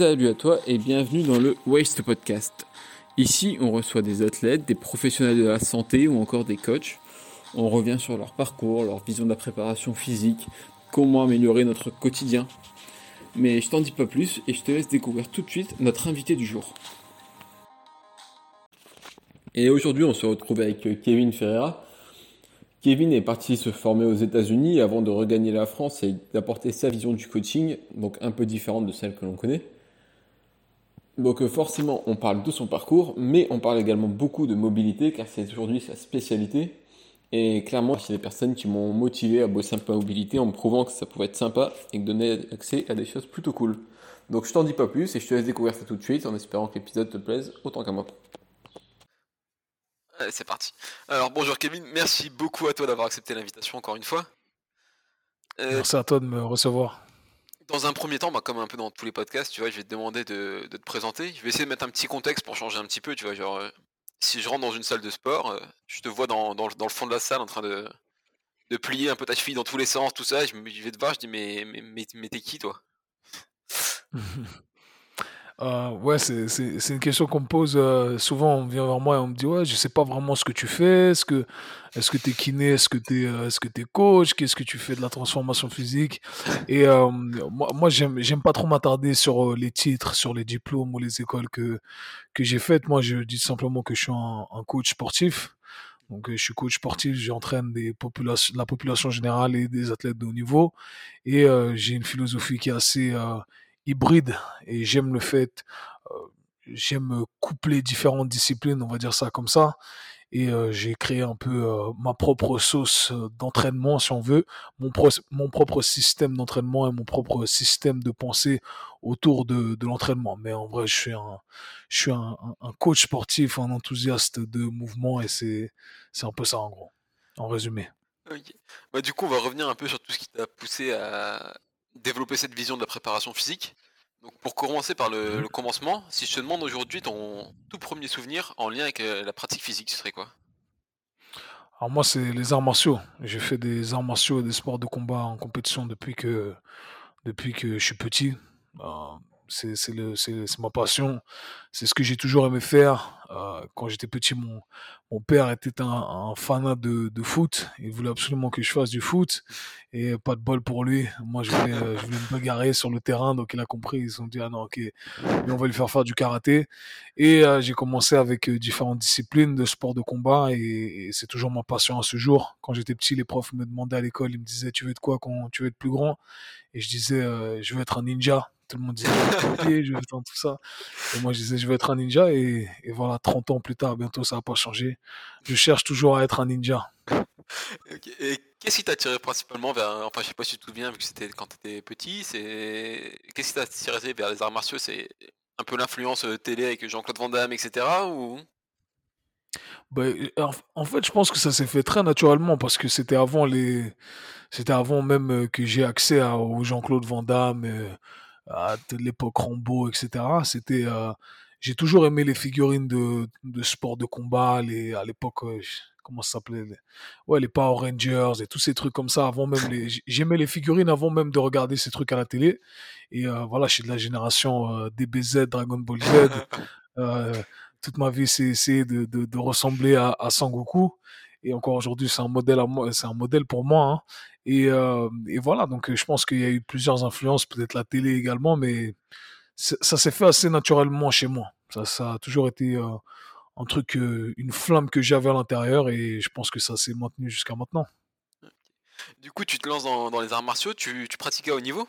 Salut à toi et bienvenue dans le Waste Podcast. Ici, on reçoit des athlètes, des professionnels de la santé ou encore des coachs. On revient sur leur parcours, leur vision de la préparation physique, comment améliorer notre quotidien. Mais je t'en dis pas plus et je te laisse découvrir tout de suite notre invité du jour. Et aujourd'hui, on se retrouve avec Kevin Ferreira. Kevin est parti se former aux États-Unis avant de regagner la France et d'apporter sa vision du coaching, donc un peu différente de celle que l'on connaît. Donc euh, forcément, on parle de son parcours, mais on parle également beaucoup de mobilité, car c'est aujourd'hui sa spécialité. Et clairement, c'est des personnes qui m'ont motivé à bosser un peu en mobilité en me prouvant que ça pouvait être sympa et que donner accès à des choses plutôt cool. Donc je t'en dis pas plus et je te laisse découvrir ça tout de suite en espérant que l'épisode te plaise autant qu'à moi. Allez, c'est parti. Alors bonjour Kevin, merci beaucoup à toi d'avoir accepté l'invitation encore une fois. Euh, merci à toi de me recevoir. Dans un premier temps, comme un peu dans tous les podcasts, tu vois, je vais te demander de, te présenter. Je vais essayer de mettre un petit contexte pour changer un petit peu, tu vois, genre euh, si je rentre dans une salle de sport, euh, je te vois dans, le fond de la salle en train de, plier un peu ta cheville dans tous les sens, tout ça, je, vais te voir, je dis mais, mais t'es qui toi? Euh, ouais, c'est, une question qu'on me pose euh, souvent. On vient vers moi et on me dit Ouais, je sais pas vraiment ce que tu fais. Est-ce que est-ce que tu es kiné Est-ce que tu es, euh, est-ce que es coach Qu'est-ce que tu fais de la transformation physique? Et moi, moi j'aime, j'aime pas trop m'attarder sur les titres, sur les diplômes ou les écoles que, que j'ai faites. Moi, je dis simplement que je suis un, un coach sportif. Donc, je suis coach sportif, j'entraîne des populations, la population générale et des athlètes de haut niveau. Et j'ai une philosophie qui est assez hybride et j'aime le fait, j'aime coupler différentes disciplines, on va dire ça comme ça. Et j'ai créé un peu ma propre sauce d'entraînement, si on veut, mon, mon propre système d'entraînement et mon propre système de pensée autour de, de l'entraînement. Mais en vrai, je suis un, je suis un, coach sportif, un enthousiaste de mouvement et c'est, un peu ça en gros, en résumé. Bah, du coup, on va revenir un peu sur tout ce qui t'a poussé à, développer cette vision de la préparation physique. Donc pour commencer par le, commencement, si je te demande aujourd'hui ton tout premier souvenir en lien avec euh, la pratique physique, ce serait quoi? Alors moi c'est les arts martiaux. J'ai fait des arts martiaux et des sports de combat en compétition depuis que depuis que je suis petit. Euh, c'est ma passion, c'est ce que j'ai toujours aimé faire. Euh, quand j'étais petit, mon, mon père était un, fanat de, de, foot. Il voulait absolument que je fasse du foot et pas de bol pour lui. Moi, je voulais, je voulais me bagarrer sur le terrain, donc il a compris. Ils se sont dit ah non, ok, on va lui faire faire du karaté. Et euh, j'ai commencé avec euh, différentes disciplines de sport de combat et, c'est toujours ma passion à ce jour. Quand j'étais petit, les profs me demandaient à l'école, ils me disaient tu veux être quoi quand tu veux être plus grand? Et je disais je veux être un ninja tout le monde disait je vais tout ça. Et moi je disais je veux être un ninja et, voilà 30 ans plus tard bientôt ça va pas changer. Je cherche toujours à être un ninja. Et qu'est-ce qui t'a attiré principalement vers enfin je sais pas si tu te souviens vu que c'était quand tu étais petit, c'est qu'est-ce qui t'a attiré vers les arts martiaux, c'est un peu l'influence euh, télé avec Jean-Claude Van Damme etc ou? Bah, en fait, je pense que ça s'est fait très naturellement parce que c'était avant les, c'était avant même euh, que j'ai accès à, au Jean-Claude Van Damme, euh, à l'époque Rambo, etc. C'était, euh, j'ai toujours aimé les figurines de, de sport de combat, les, à l'époque, euh, comment ça s'appelait les, Ouais, les Power Rangers et tous ces trucs comme ça. Avant même les, j'aimais les figurines avant même de regarder ces trucs à la télé. Et euh, voilà, je suis de la génération DBZ, Dragon Ball Z. toute ma vie, c'est essayer de, de, de, ressembler à, à Sangoku. Et encore aujourd'hui, c'est un modèle, pour moi. Hein. Et, euh, et, voilà, donc je pense qu'il y a eu plusieurs influences, peut-être la télé également, mais ça s'est fait assez naturellement chez moi. Ça, a toujours été euh, un truc, euh, une flamme que j'avais à l'intérieur et je pense que ça s'est maintenu jusqu'à maintenant. Du coup, tu te lances dans, dans les arts martiaux, tu, tu pratiquais à haut niveau?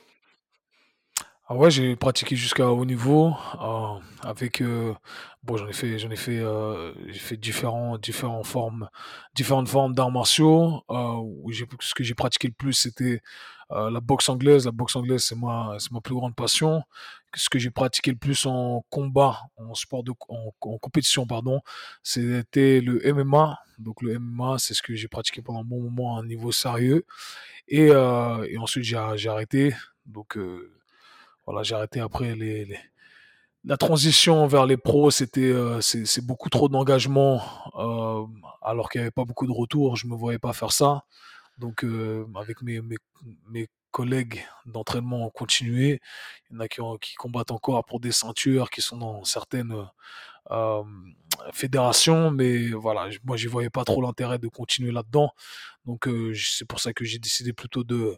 Ah ouais, j'ai pratiqué jusqu'à haut niveau euh, avec euh, bon, j'en ai fait j'en ai fait euh, j'ai fait différents différentes formes différentes formes d'arts martiaux où j'ai ce que j'ai pratiqué le plus c'était la boxe anglaise, la boxe anglaise c'est ma c'est ma plus grande passion. Ce que j'ai pratiqué le plus en combat, en sport de en, compétition pardon, c'était le MMA. Donc le MMA, c'est ce que j'ai pratiqué pendant un bon moment à un niveau sérieux et, et ensuite j'ai arrêté. Donc voilà, j'ai arrêté après les, la transition vers les pros, c'était euh, c'est beaucoup trop d'engagement euh, alors qu'il n'y avait pas beaucoup de retours. Je me voyais pas faire ça. Donc euh, avec mes, mes, collègues d'entraînement ont continué. Il y en a qui, combattent encore pour des ceintures, qui sont dans certaines fédérations, mais voilà, moi, j'y voyais pas trop l'intérêt de continuer là-dedans. Donc, c'est pour ça que j'ai décidé plutôt de,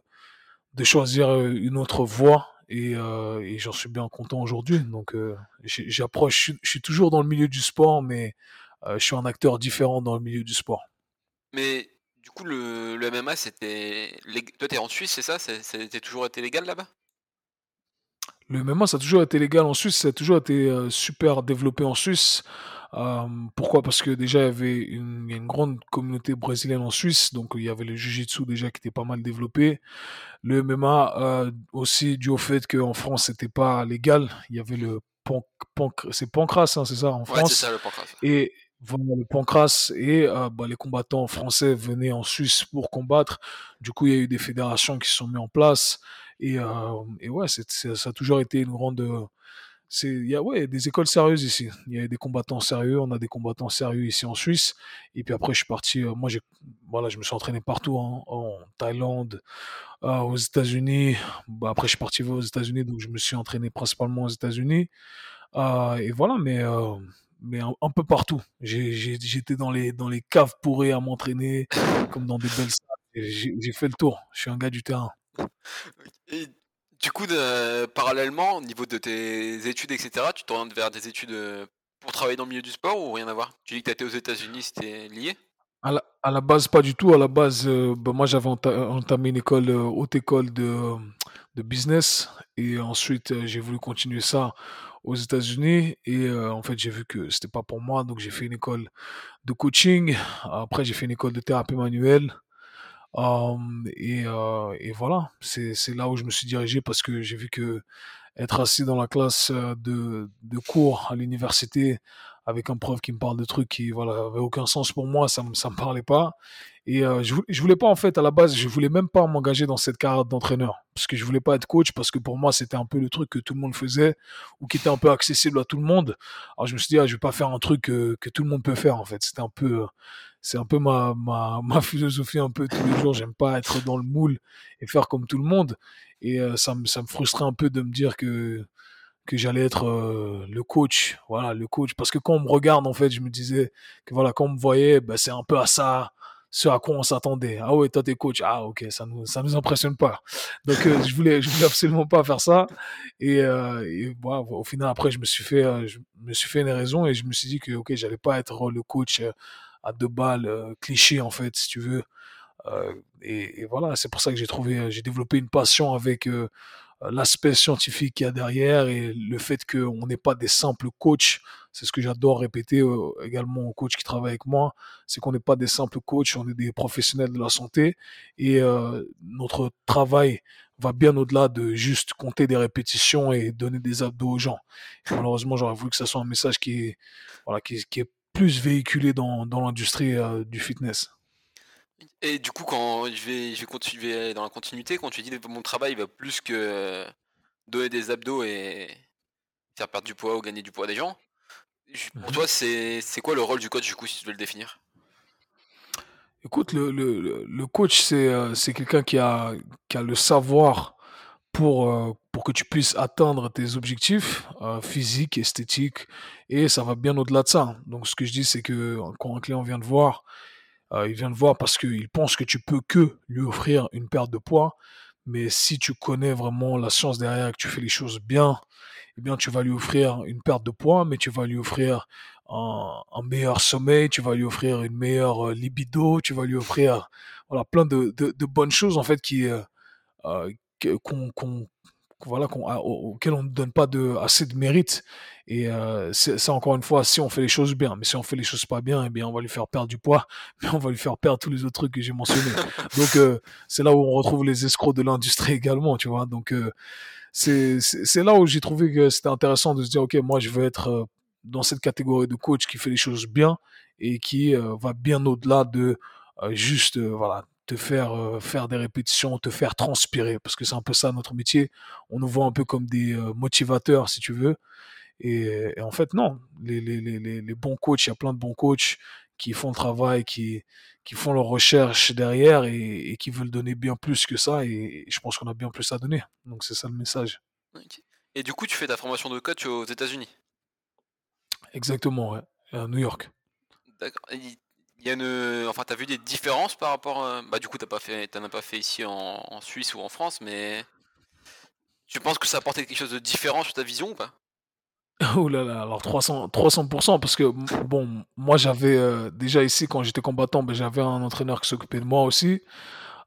de choisir une autre voie. Et, euh, et j'en suis bien content aujourd'hui. Donc, euh, j'approche, je suis toujours dans le milieu du sport, mais euh, je suis un acteur différent dans le milieu du sport. Mais du coup, le, le MMA, c'était. Toi, t'es en Suisse, c'est ça? C'était toujours été légal là-bas? Le MMA, ça a toujours été légal en Suisse, ça a toujours été euh, super développé en Suisse. Euh, pourquoi? Parce que déjà, il y avait une, grande communauté brésilienne en Suisse, donc il y avait le Jiu-Jitsu déjà qui était pas mal développé. Le MMA, euh, aussi dû au fait qu'en France, c'était pas légal. Il y avait le Panc- c'est Pancras, hein, c'est ça, en Ouais, c'est France? ça le pancras. Et le Pancras et euh, bah, les combattants français venaient en Suisse pour combattre. Du coup, il y a eu des fédérations qui se sont mises en place. Et, et ouais, ça a toujours été une grande. il y a ouais, des écoles sérieuses ici. Il y a des combattants sérieux. On a des combattants sérieux ici en Suisse. Et puis après, je suis parti. moi, j'ai, voilà, je me suis entraîné partout, en Thaïlande, aux États-Unis. Bah, après, je suis parti aux États-Unis, donc je me suis entraîné principalement aux États-Unis. Et voilà, mais, mais un, peu partout. J'étais dans les, dans les caves pourrées à m'entraîner, comme dans des belles salles. J'ai fait le tour. Je suis un gars du terrain. Du coup, parallèlement, au niveau de tes études, etc., tu t'orientes vers des études euh, pour travailler dans le milieu du sport ou rien à voir? Tu dis que tu étais aux États-Unis, c'était lié? À la, base, pas du tout. À la base, euh, bah, moi, j'avais enta- entamé une école, euh, haute école de, de business. Et ensuite, j'ai voulu continuer ça aux États-Unis. Et en fait, j'ai vu que c'était pas pour moi. Donc, j'ai fait une école de coaching. Après, j'ai fait une école de thérapie manuelle. Et, et voilà, c'est là où je me suis dirigé parce que j'ai vu que être assis dans la classe de, de cours à l'université avec un prof qui me parle de trucs qui voilà avaient aucun sens pour moi, ça me ça me parlait pas. Et euh, je, je voulais pas en fait à la base, je voulais même pas m'engager dans cette carrière d'entraîneur parce que je voulais pas être coach parce que pour moi c'était un peu le truc que tout le monde faisait ou qui était un peu accessible à tout le monde. Alors je me suis dit ah, je vais pas faire un truc que, que tout le monde peut faire en fait. C'était un peu c'est un peu ma, ma, ma philosophie un peu tous les jours. J'aime pas être dans le moule et faire comme tout le monde. Et euh, ça, me, ça me frustrait un peu de me dire que, que j'allais être euh, le coach. Voilà, le coach. Parce que quand on me regarde, en fait, je me disais que voilà, quand on me voyait, ben, c'est un peu à ça, ce à quoi on s'attendait. Ah ouais, toi t'es coach. Ah ok, ça nous, ça nous impressionne pas. Donc euh, je voulais, je voulais absolument pas faire ça. Et, euh, et voilà, au final, après, je me suis fait, euh, je me suis fait une raison et je me suis dit que ok, j'allais pas être le coach à deux balles, euh, cliché en fait, si tu veux. Euh, et, et voilà, c'est pour ça que j'ai trouvé, euh, j'ai développé une passion avec l'aspect scientifique qu'il y a derrière et le fait qu'on n'est pas des simples coachs. C'est ce que j'adore répéter également aux coachs qui travaillent avec moi, c'est qu'on n'est pas des simples coachs, on est des professionnels de la santé et euh, notre travail va bien au-delà de juste compter des répétitions et donner des abdos aux gens. Malheureusement, j'aurais voulu que ça soit un message qui est, voilà, qui, qui est plus véhiculé dans, dans l'industrie euh, du fitness? Et du coup, quand je vais, je vais continuer dans la continuité, quand tu dis que mon travail va plus que euh, donner des abdos et faire perdre du poids ou gagner du poids des gens, pour Mhm. toi, c'est quoi le rôle du coach du coup, si tu veux le définir? Écoute, le, le, le- coach, c'est euh, c'est quelqu'un qui a, qui a le savoir pour, euh, pour que tu puisses atteindre tes objectifs euh, physiques, esthétiques, et ça va bien au-delà de ça. Donc, ce que je dis, c'est que quand un client vient te voir, euh, il vient te voir parce qu'il pense que tu peux que lui offrir une perte de poids, mais si tu connais vraiment la science derrière et que tu fais les choses bien, eh bien, tu vas lui offrir une perte de poids, mais tu vas lui offrir un, meilleur sommeil, tu vas lui offrir une meilleure euh, libido, tu vas lui offrir voilà, plein de, de, de bonnes choses en fait qui, qu'on, voilà, qu'on, a- au- auxquelles on ne donne pas de, assez de mérite. Et euh, ça, encore une fois, si on fait les choses bien. Mais si on fait les choses pas bien, eh bien, on va lui faire perdre du poids, mais on va lui faire perdre tous les autres trucs que j'ai mentionnés. Donc, euh, c'est là où on retrouve les escrocs de l'industrie également, tu vois. Donc, euh, c'est là où j'ai trouvé que c'était intéressant de se dire, OK, moi, je veux être euh, dans cette catégorie de coach qui fait les choses bien et qui euh, va bien au-delà de juste, voilà, te faire euh, faire des répétitions, te faire transpirer, parce que c'est un peu ça notre métier. On nous voit un peu comme des euh, motivateurs, si tu veux. Et, et en fait, non. Les, les, les, les bons coachs, il y a plein de bons coachs qui font le travail, qui, qui font leurs recherches derrière et, qui veulent donner bien plus que ça. Et, je pense qu'on a bien plus à donner. Donc c'est ça le message. Et du coup, tu fais ta formation de coach aux États-Unis? Exactement, ouais, à New York. D'accord. Il y a une... Enfin, t'as vu des différences par rapport. À... Bah, du coup, t'as pas fait, t'en as pas fait ici en... Suisse ou en France, mais tu penses que ça a apporté quelque chose de différent sur ta vision ou pas? Oh là là, alors 300, 300% parce que bon, moi j'avais euh, déjà ici quand j'étais combattant, ben, j'avais un entraîneur qui s'occupait de moi aussi,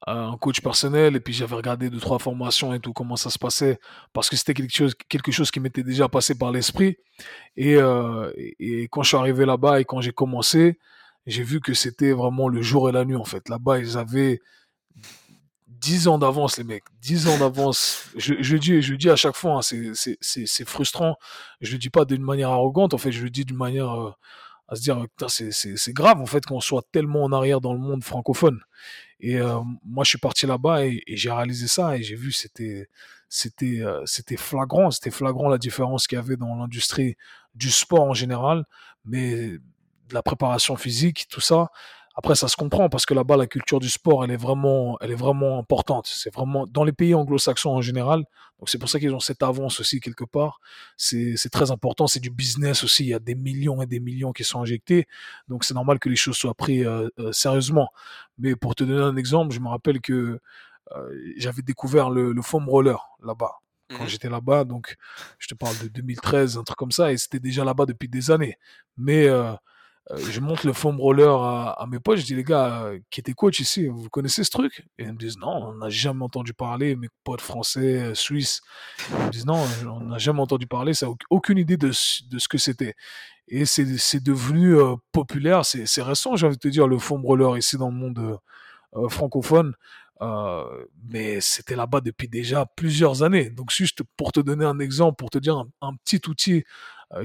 euh, un coach personnel, et puis j'avais regardé deux trois formations et tout comment ça se passait parce que c'était quelque chose, quelque chose qui m'était déjà passé par l'esprit. Euh, et quand je suis arrivé là-bas et quand j'ai commencé, j'ai vu que c'était vraiment le jour et la nuit en fait. Là-bas, ils avaient 10 ans d'avance, les mecs. 10 ans d'avance. Je, je, dis, je dis à chaque fois, hein, c'est frustrant. Je le dis pas d'une manière arrogante, en fait, je le dis d'une manière euh, à se dire, c'est grave, en fait, qu'on soit tellement en arrière dans le monde francophone. Et euh, moi, je suis parti là-bas et, j'ai réalisé ça et j'ai vu, c'était c'était euh, c'était flagrant. C'était flagrant la différence qu'il y avait dans l'industrie du sport en général, mais de la préparation physique, tout ça. Après, ça se comprend parce que là-bas, la culture du sport, elle est vraiment, elle est vraiment importante. C'est vraiment dans les pays anglo-saxons en général. Donc c'est pour ça qu'ils ont cette avance aussi quelque part. C'est très important. C'est du business aussi. Il y a des millions et des millions qui sont injectés. Donc c'est normal que les choses soient prises euh, euh, sérieusement. Mais pour te donner un exemple, je me rappelle que euh, j'avais découvert le, le foam roller là-bas quand mmh j'étais là-bas. Donc, je te parle de 2013, un truc comme ça, et c'était déjà là-bas depuis des années. Mais euh, je montre le foam roller à, mes potes, je dis les gars euh, qui étaient coach ici, vous connaissez ce truc? Et ils me disent non, on n'a jamais entendu parler, mes potes français, euh, suisses, ils me disent non, on n'a jamais entendu parler, ça n'a aucune idée de, de ce que c'était. Et c'est devenu populaire, c'est récent, j'ai envie de te dire, le foam roller ici dans le monde francophone. mais c'était là-bas depuis déjà plusieurs années. Donc juste pour te donner un exemple, pour te dire un, petit outil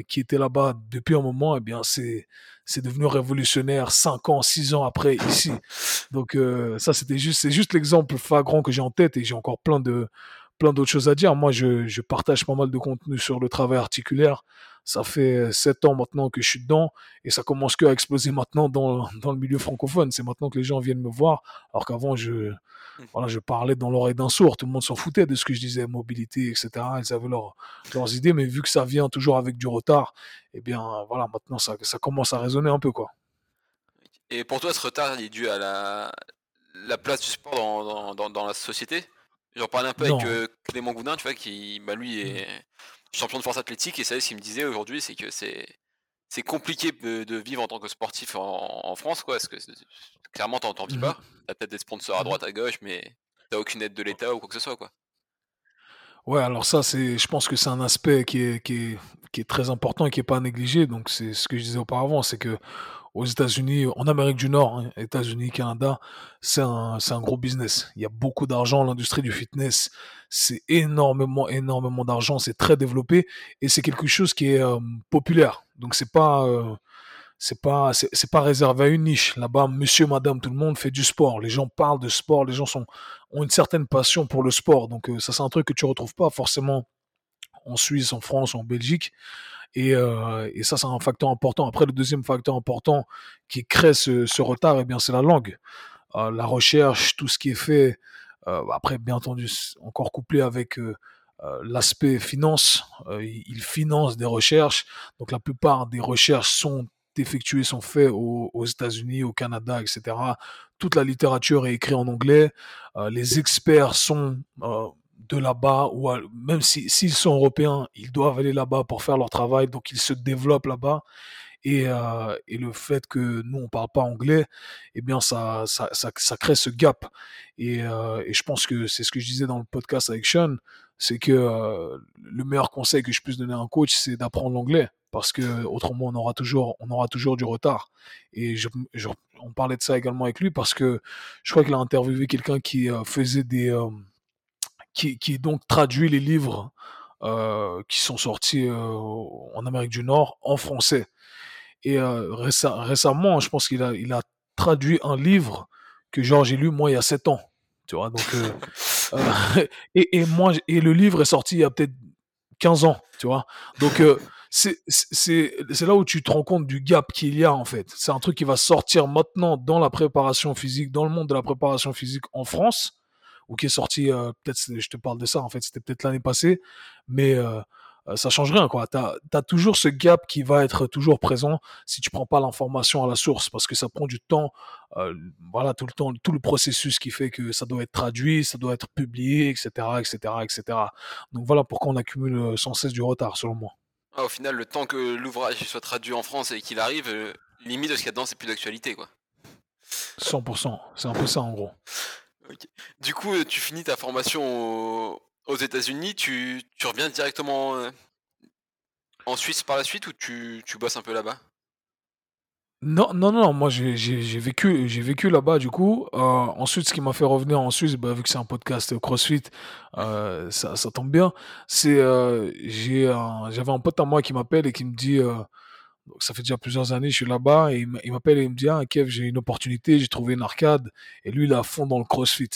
qui était là-bas depuis un moment, eh bien c'est c'est devenu révolutionnaire cinq ans, six ans après ici. Donc euh, ça, c'était juste, c'est juste l'exemple flagrant que j'ai en tête et j'ai encore plein de plein d'autres choses à dire. Moi, je, je, partage pas mal de contenu sur le travail articulaire. Ça fait sept ans maintenant que je suis dedans et ça commence que à exploser maintenant dans, dans le milieu francophone. C'est maintenant que les gens viennent me voir, alors qu'avant, je, Mmh. Voilà, je parlais dans l'oreille d'un sourd. Tout le monde s'en foutait de ce que je disais, mobilité, etc. Ils avaient leurs idées, mais vu que ça vient toujours avec du retard, eh bien, voilà, maintenant, ça, ça commence à résonner un peu, quoi. Et pour toi, ce retard, il est dû à la, la place du sport dans, dans, dans, la société? J'en parlais un peu avec euh, Clément Goudin, tu vois, qui, bah, lui, est mmh. Champion de force athlétique, et ça, ce qu'il me disait aujourd'hui, c'est que c'est c'est compliqué de, vivre en tant que sportif en, France, quoi, parce que clairement, t'en vis mmh pas. T'as peut-être des sponsors à mmh droite, à gauche, mais t'as aucune aide de l'État ou quoi que ce soit, quoi. Ouais, alors ça, c'est, je pense que c'est un aspect qui est, qui est, qui est très important et qui est pas négligé. Donc, c'est ce que je disais auparavant, c'est que aux États-Unis, en Amérique du Nord, hein, États-Unis, Canada, c'est un, c'est un gros business. Il y a beaucoup d'argent, l'industrie du fitness, c'est énormément, énormément d'argent, c'est très développé et c'est quelque chose qui est euh, populaire. Donc c'est pas, euh, c'est pas, c'est, pas réservé à une niche. Là-bas, monsieur, madame, tout le monde fait du sport. Les gens parlent de sport, les gens ont une certaine passion pour le sport. Donc euh, ça, c'est un truc que tu retrouves pas forcément en Suisse, en France, en Belgique. Et, euh, et ça, c'est un facteur important. Après, le deuxième facteur important qui crée ce, retard, eh bien, c'est la langue. Euh, la recherche, tout ce qui est fait. Euh, après, bien entendu, encore couplé avec l'aspect finance. il finance des recherches. Donc, la plupart des recherches sont effectuées, sont faites aux États-Unis, au Canada, etc. Toute la littérature est écrite en anglais. les experts sont de là-bas, ou même s'ils sont européens, ils doivent aller là-bas pour faire leur travail, donc ils se développent là-bas. Et, euh, et, le fait que nous on parle pas anglais, eh bien ça ça, ça, ça crée ce gap. Et, euh, et je pense que c'est ce que je disais dans le podcast avec Sean, c'est que euh, le meilleur conseil que je puisse donner à un coach, c'est d'apprendre l'anglais, parce que autrement on aura toujours on aura toujours du retard. Et je, on parlait de ça également avec lui parce que je crois qu'il a interviewé quelqu'un qui euh, faisait des euh, qui, qui donc traduit les livres euh, qui sont sortis euh, en Amérique du Nord en français. Et euh, récemment, je pense qu'il a, il a traduit un livre que genre j'ai lu moi il y a 7 ans. Tu vois, donc euh, euh, et, et moi et le livre est sorti il y a peut-être 15 ans, tu vois. Donc c'est c'est là où tu te rends compte du gap qu'il y a en fait. C'est un truc qui va sortir maintenant dans la préparation physique, dans le monde de la préparation physique en France, ou qui est sorti euh, peut-être, je te parle de ça en fait, c'était peut-être l'année passée, mais euh, ça change rien quoi. T'as as toujours ce gap qui va être toujours présent si tu prends pas l'information à la source parce que ça prend du temps. Euh, voilà tout le temps tout le processus qui fait que ça doit être traduit, ça doit être publié, etc., etc., etc. Donc voilà pourquoi on accumule sans cesse du retard selon moi. Ah, au final, le temps que l'ouvrage soit traduit en France et qu'il arrive, limite de ce qu'il y a dedans, c'est plus d'actualité quoi. 100%, c'est un peu ça en gros. Du coup, tu finis ta formation aux États-Unis, tu, reviens directement euh, en Suisse par la suite ou tu, bosses un peu là-bas? Non, non, non, moi j'ai vécu, vécu là-bas du coup. Euh, ensuite, ce qui m'a fait revenir en Suisse, bah, vu que c'est un podcast CrossFit, euh, ça, tombe bien. C'est j'avais un pote à moi qui m'appelle et qui me dit, ça fait déjà plusieurs années, je suis là-bas et il m'appelle et il me dit, ah Kev, j'ai une opportunité, j'ai trouvé une arcade et lui il est à fond dans le CrossFit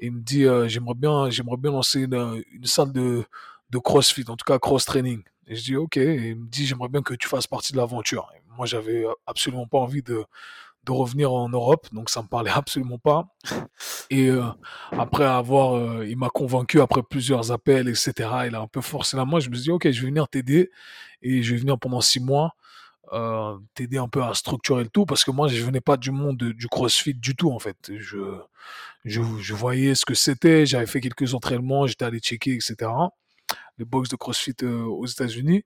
il me dit euh, j'aimerais bien bien lancer une, salle de, de CrossFit, en tout cas cross training. Et je dis ok. Il me dit j'aimerais bien que tu fasses partie de l'aventure. Moi j'avais absolument pas envie de de revenir en Europe, donc ça me parlait absolument pas. Et euh, après avoir, euh, il m'a convaincu après plusieurs appels, etc. Il a un peu forcé la main. Je me suis dit ok, je vais venir t'aider et je vais venir pendant six mois. Euh, t'aider un peu à structurer le tout parce que moi je venais pas du monde du CrossFit du tout en fait. Je je, voyais ce que c'était, j'avais fait quelques entraînements, j'étais allé checker etc. Les box de CrossFit euh, aux États-Unis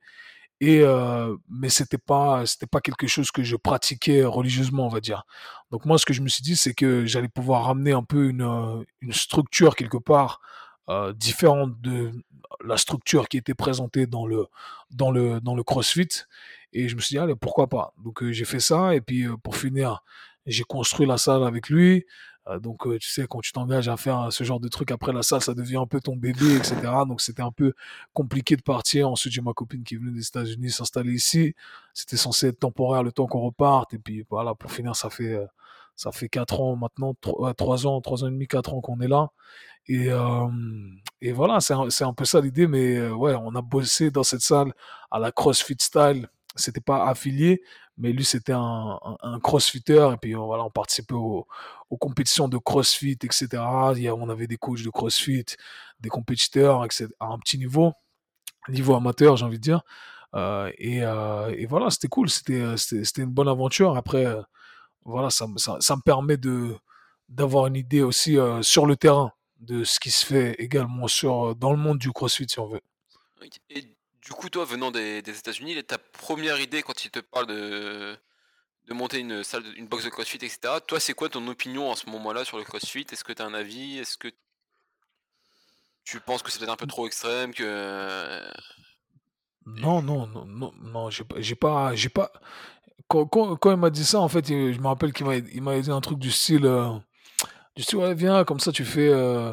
et euh, mais c'était pas c'était pas quelque chose que je pratiquais religieusement on va dire. Donc moi ce que je me suis dit c'est que j'allais pouvoir ramener un peu une une structure quelque part euh, différente de la structure qui était présentée dans le dans le dans le CrossFit et je me suis dit, allez, pourquoi pas? Donc euh, j'ai fait ça, et puis euh, pour finir, j'ai construit la salle avec lui. Donc tu sais, quand tu t'engages à faire ce genre de truc, après la salle, ça devient un peu ton bébé, etc. Donc c'était un peu compliqué de partir. Ensuite, j'ai ma copine qui est venue des États-Unis s'installer ici. C'était censé être temporaire le temps qu'on reparte. Et puis voilà, pour finir, ça fait ça fait quatre ans maintenant, trois ans, trois ans et demi, quatre ans qu'on est là. Et, et voilà, c'est un, un, peu ça l'idée, mais ouais, on a bossé dans cette salle à la CrossFit Style c'était pas affilié, mais lui c'était un, crossfitter et puis voilà, on participait aux, compétitions de crossfit, etc. Il y a, on avait des coachs de crossfit, des compétiteurs etc., à un petit niveau, niveau amateur j'ai envie de dire. Euh, et, euh, et, voilà, c'était cool, c'était, une bonne aventure. Après, euh, voilà, ça, ça, ça, me permet de d'avoir une idée aussi euh, sur le terrain de ce qui se fait également sur dans le monde du crossfit si on veut. Et du coup, toi, venant des, États-Unis, ta première idée quand il te parle de, de monter une salle, une box de CrossFit, etc. Toi, c'est quoi ton opinion en ce moment-là sur le CrossFit? Est-ce que tu as un avis? Est-ce que tu penses que c'est peut-être un peu trop extrême que Non, non, non, non, non, j'ai pas, j'ai pas, Quand, il m'a dit ça, en fait, je me rappelle qu'il m'a, il dit un truc du style, euh, du style, viens, comme ça, tu fais. Euh,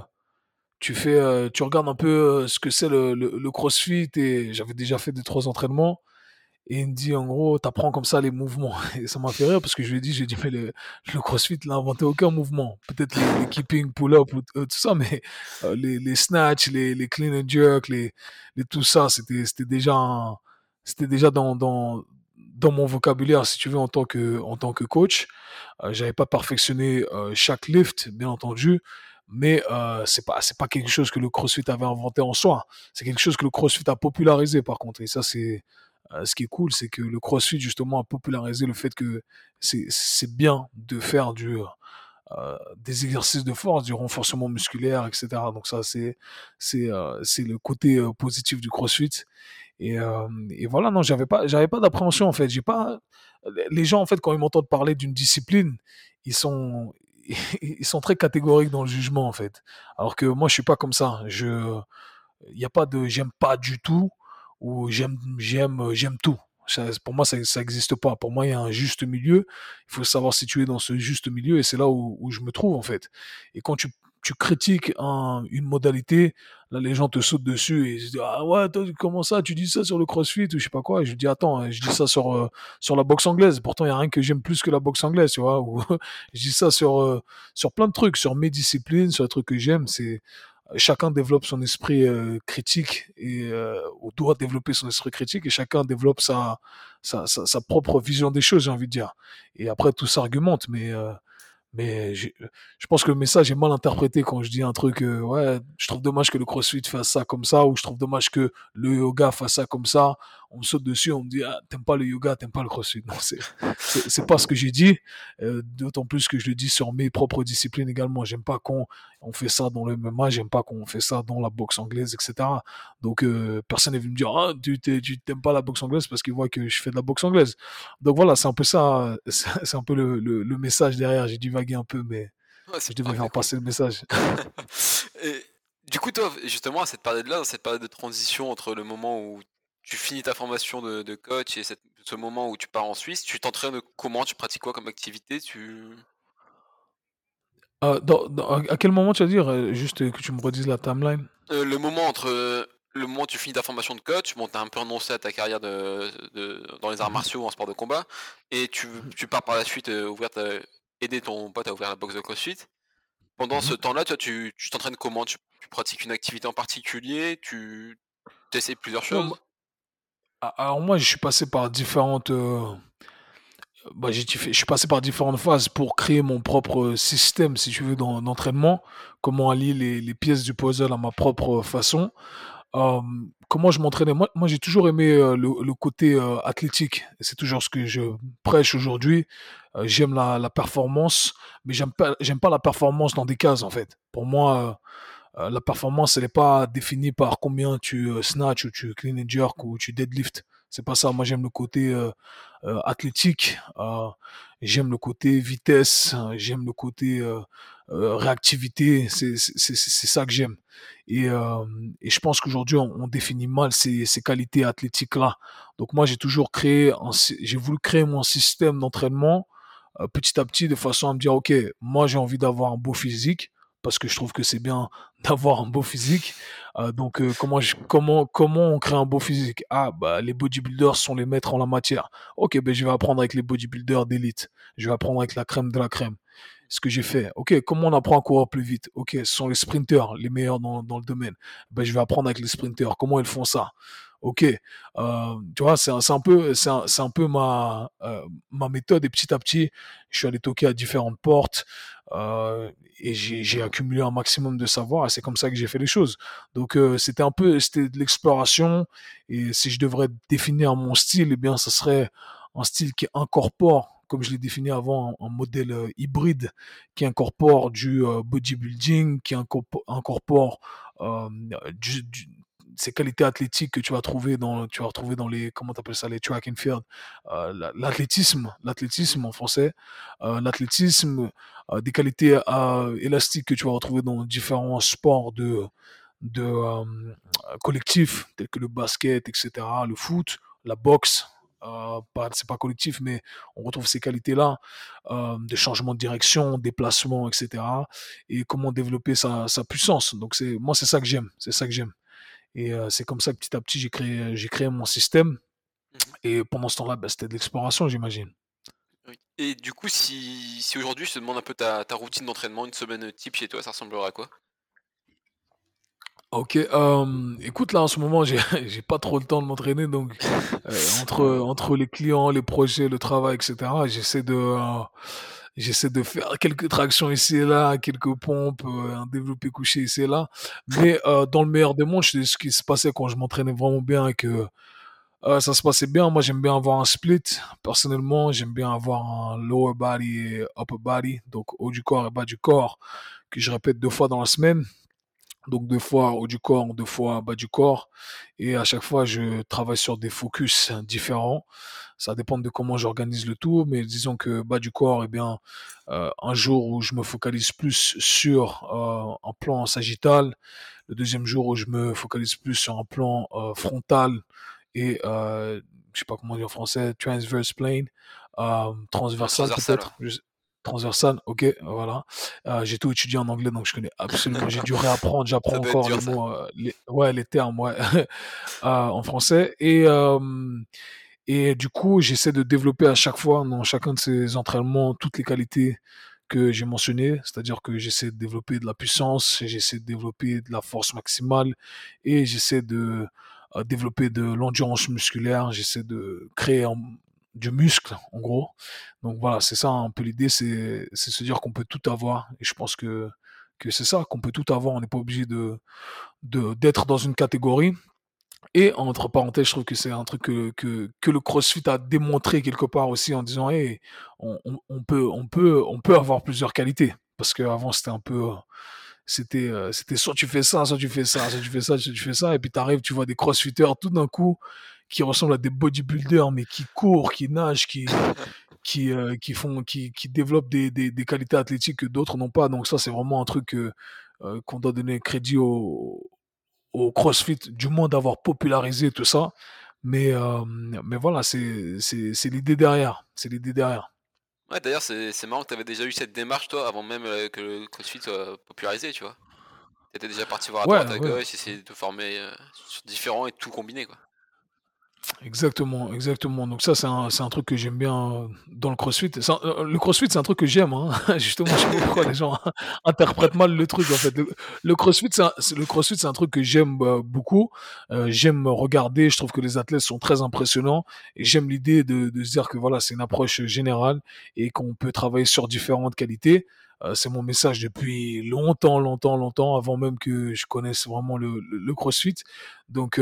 tu fais, euh, tu regardes un peu ce que c'est le, le, CrossFit et j'avais déjà fait deux trois entraînements et il me dit en gros t'apprends comme ça les mouvements et ça m'a fait rire parce que je lui ai dit j'ai mais le, le CrossFit n'a inventé aucun mouvement peut-être les, keeping pull-up ou tout ça mais les, les snatch les, les clean and jerk les, les tout ça c'était déjà c'était déjà dans dans mon vocabulaire si tu veux en tant que en tant que coach j'avais pas perfectionné chaque lift bien entendu mais euh, c'est pas pas quelque chose que le CrossFit avait inventé en soi. C'est quelque chose que le CrossFit a popularisé par contre. Et ça c'est euh, ce qui est cool, c'est que le CrossFit justement a popularisé le fait que c'est bien de faire du euh, des exercices de force, du renforcement musculaire, etc. Donc ça c'est c'est euh, le côté euh, positif du CrossFit. Et, et voilà non j'avais pas j'avais pas d'appréhension en fait. J'ai pas les gens en fait quand ils m'entendent parler d'une discipline ils sont ils sont très catégoriques dans le jugement en fait. Alors que moi je suis pas comme ça. Je il n'y a pas de j'aime pas du tout ou j'aime j'aime j'aime tout. pour moi ça n'existe pas. Pour moi il y a un juste milieu. Il faut savoir situer dans ce juste milieu et c'est là où, je me trouve en fait. Et quand tu critiques une modalité, là les gens te sautent dessus et ils se disent ah ouais toi, comment ça tu dis ça sur le CrossFit ou je sais pas quoi. Et je dis attends hein, je dis ça sur euh, sur la boxe anglaise. Pourtant il y a rien que j'aime plus que la boxe anglaise tu vois ou je dis ça sur euh, sur plein de trucs sur mes disciplines sur les trucs que j'aime. C'est chacun développe son esprit euh, critique et euh, ou doit développer son esprit critique et chacun développe sa sa, sa, sa propre vision des choses, j'ai envie de dire. Et après tout s'argumente, mais euh, mais je, pense que le message est mal interprété quand je dis un truc, euh, ouais, je trouve dommage que le CrossFit fasse ça comme ça, ou je trouve dommage que le yoga fasse ça comme ça. On me saute dessus, on me dit, ah, t'aimes pas le yoga, t'aimes pas le CrossFit. Non, c'est, pas ce que j'ai dit. Euh, d'autant plus que je le dis sur mes propres disciplines également. J'aime pas qu'on on fait ça dans le MMA, j'aime pas qu'on fait ça dans la boxe anglaise, etc. Donc, euh, personne n'est venu me dire, ah, tu, t'aimes pas la boxe anglaise parce qu'il voit que je fais de la boxe anglaise. Donc voilà, c'est un peu ça, c'est un peu le, le, le message derrière. J'ai divagué un peu, mais Ouais, je devais faire passer le message. Et du coup, toi, justement, à cette période-là, dans cette période de transition entre le moment où tu finis ta formation de, de coach et cette- ce moment où tu pars en Suisse, tu t'entraînes comment? Tu pratiques quoi comme activité? Tu... Euh, dans- dans- à quel moment tu vas dire, euh, juste que tu me redises la timeline? Euh, le moment entre euh, le moment où tu finis ta formation de coach, bon, t'as un peu renoncé à ta carrière de, de- dans les arts Mhm. martiaux ou en sport de combat, et tu, tu pars par la suite ouvrir ta- aider ton pote à ouvrir la boxe de CrossFit. Pendant ce Mhm. temps-là, toi, tu tu t'entraînes comment? Tu, tu pratiques une activité en particulier? Tu essaies plusieurs choses? Alors moi, je suis passé par différentes, euh, bah, je suis passé par différentes phases pour créer mon propre système, si tu veux, d'en- d'entraînement. Comment allier les, pièces du puzzle à ma propre façon. Euh, comment je m'entraînais? Moi, j'ai toujours aimé euh, le, côté euh, athlétique. C'est toujours ce que je prêche aujourd'hui. Euh, j'aime la, la performance, mais j'aime pas, j'aime pas la performance dans des cases, en fait. Pour moi, euh, la performance, elle n'est pas définie par combien tu euh, snatch ou tu clean and jerk ou tu deadlift. C'est pas ça. Moi, j'aime le côté euh, euh, athlétique. euh, j'aime le côté vitesse. J'aime le côté réactivité. C'est ça que j'aime. Et, et je pense qu'aujourd'hui, on, définit mal ces, ces qualités athlétiques-là. Donc moi, j'ai toujours créé, j'ai voulu créer mon système d'entraînement petit à petit de façon à me dire, OK, moi j'ai envie d'avoir un beau physique parce que je trouve que c'est bien d'avoir un beau physique. Euh, donc euh, comment, comment, comment on crée un beau physique? Ah, bah, les bodybuilders sont les maîtres en la matière. OK, ben, je vais apprendre avec les bodybuilders d'élite. Je vais apprendre avec la crème de la crème. Ce que j'ai fait. OK, comment on apprend à courir plus vite? OK, ce sont les sprinters, les meilleurs dans, dans le domaine. Ben, je vais apprendre avec les sprinters. Comment ils font ça? OK, euh, tu vois, c'est un, peu, c'est un, peu ma, euh, ma méthode. Et petit à petit, je suis allé toquer à différentes portes euh, et j'ai accumulé un maximum de savoir. Et c'est comme ça que j'ai fait les choses. Donc, euh, c'était un peu, c'était de l'exploration. Et si je devrais définir mon style, eh bien, ce serait un style qui incorpore, comme je l'ai défini avant, un, un modèle euh, hybride qui incorpore du euh, bodybuilding, qui incorpore, incorpore euh, du, du- ces qualités athlétiques que tu vas trouver dans, tu vas retrouver dans les, comment t'appelles ça, les track and field, euh, la- l'athlétisme, l'athlétisme en français, euh, l'athlétisme, euh, des qualités élastiques que tu vas retrouver dans différents sports de, de collectifs tels que le basket, etc., le foot, la boxe. Euh, c'est pas collectif, mais on retrouve ces qualités-là euh, de changement de direction, déplacement, etc. Et comment développer sa, sa puissance. Donc c'est moi c'est ça que j'aime, c'est ça que j'aime. Et euh, c'est comme ça que petit à petit j'ai créé j'ai créé mon système. Mhm. Et pendant ce temps-là, bah, c'était de l'exploration, j'imagine. Et du coup, si, si aujourd'hui je te demande un peu ta, ta routine d'entraînement, une semaine type chez toi, ça ressemblerait à quoi? Ok, euh, écoute, là en ce moment, j'ai pas trop le temps de m'entraîner, donc euh, entre, entre les clients, les projets, le travail, etc., j'essaie de, j'essaie de faire quelques tractions ici et là, quelques pompes, euh, un développé couché ici et là. Mais euh, dans le meilleur des mondes, sais ce qui se passait quand je m'entraînais vraiment bien et que euh, ça se passait bien. Moi, j'aime bien avoir un split. Personnellement, j'aime bien avoir un lower body et upper body, donc haut du corps et bas du corps, que je répète deux fois dans la semaine. Donc deux fois haut du corps, deux fois bas du corps. Et à chaque fois, je travaille sur des focus différents. Ça dépend de comment j'organise le tout, mais disons que bas du corps, eh bien, euh, un jour où je me focalise plus sur euh, un plan sagittal, le deuxième jour où je me focalise plus sur un plan euh, frontal et je sais pas comment dire en français, transverse plane, transversal transversal, peut-être. Transversal, ok, voilà. Euh, j'ai tout étudié en anglais, donc je connais absolument. J'ai dû réapprendre, j'apprends encore dur, les mots, euh, les, ouais, les termes, ouais, euh, en français. Et, et du coup, j'essaie de développer à chaque fois, dans chacun de ces entraînements, toutes les qualités que j'ai mentionnés, c'est-à-dire que j'essaie de développer de la puissance, j'essaie de développer de la force maximale et j'essaie de euh, développer de l'endurance musculaire, j'essaie de créer du muscle, en gros. Donc voilà, c'est ça un peu l'idée, c'est se dire qu'on peut tout avoir. Et je pense que, que c'est ça, qu'on peut tout avoir. On n'est pas obligé de d'être dans une catégorie. Et entre parenthèses, je trouve que c'est un truc que, que, que, le CrossFit a démontré quelque part aussi en disant, hey, on, on, peut, on, peut, on peut avoir plusieurs qualités. Parce qu'avant, c'était un peu, c'était, euh, c'était soit tu fais ça, soit tu fais ça, soit tu fais ça, soit tu fais ça. Et puis tu arrives, tu vois des CrossFitters tout d'un coup qui ressemblent à des bodybuilders, mais qui courent, qui nagent, qui, qui, euh, qui, font, qui, qui développent des, des, des qualités athlétiques que d'autres n'ont pas. Donc ça, c'est vraiment un truc euh, qu'on doit donner crédit au, au CrossFit, du moins d'avoir popularisé tout ça. Mais, euh, mais voilà, c'est l'idée derrière. C'est l'idée derrière. Ouais, d'ailleurs, c'est marrant que tu avais déjà eu cette démarche, toi, avant même euh, que le CrossFit soit popularisé, tu vois. Tu étais déjà parti voir à droite, à gauche, essayer de te former euh, sur différents et tout combiner, quoi. Exactement, exactement. Donc ça, c'est un, un truc que j'aime bien dans le CrossFit. Euh, le CrossFit, c'est un truc que j'aime. Hein. Justement, je sais pas pourquoi les gens interprètent mal le truc. En fait, le, un, le CrossFit, c'est un truc que j'aime euh, beaucoup. Euh, j'aime regarder. Je trouve que les athlètes sont très impressionnants et j'aime l'idée de, se dire que voilà, c'est une approche générale et qu'on peut travailler sur différentes qualités. c'est mon message depuis longtemps, longtemps, longtemps, avant même que je connaisse vraiment le, le, CrossFit. Donc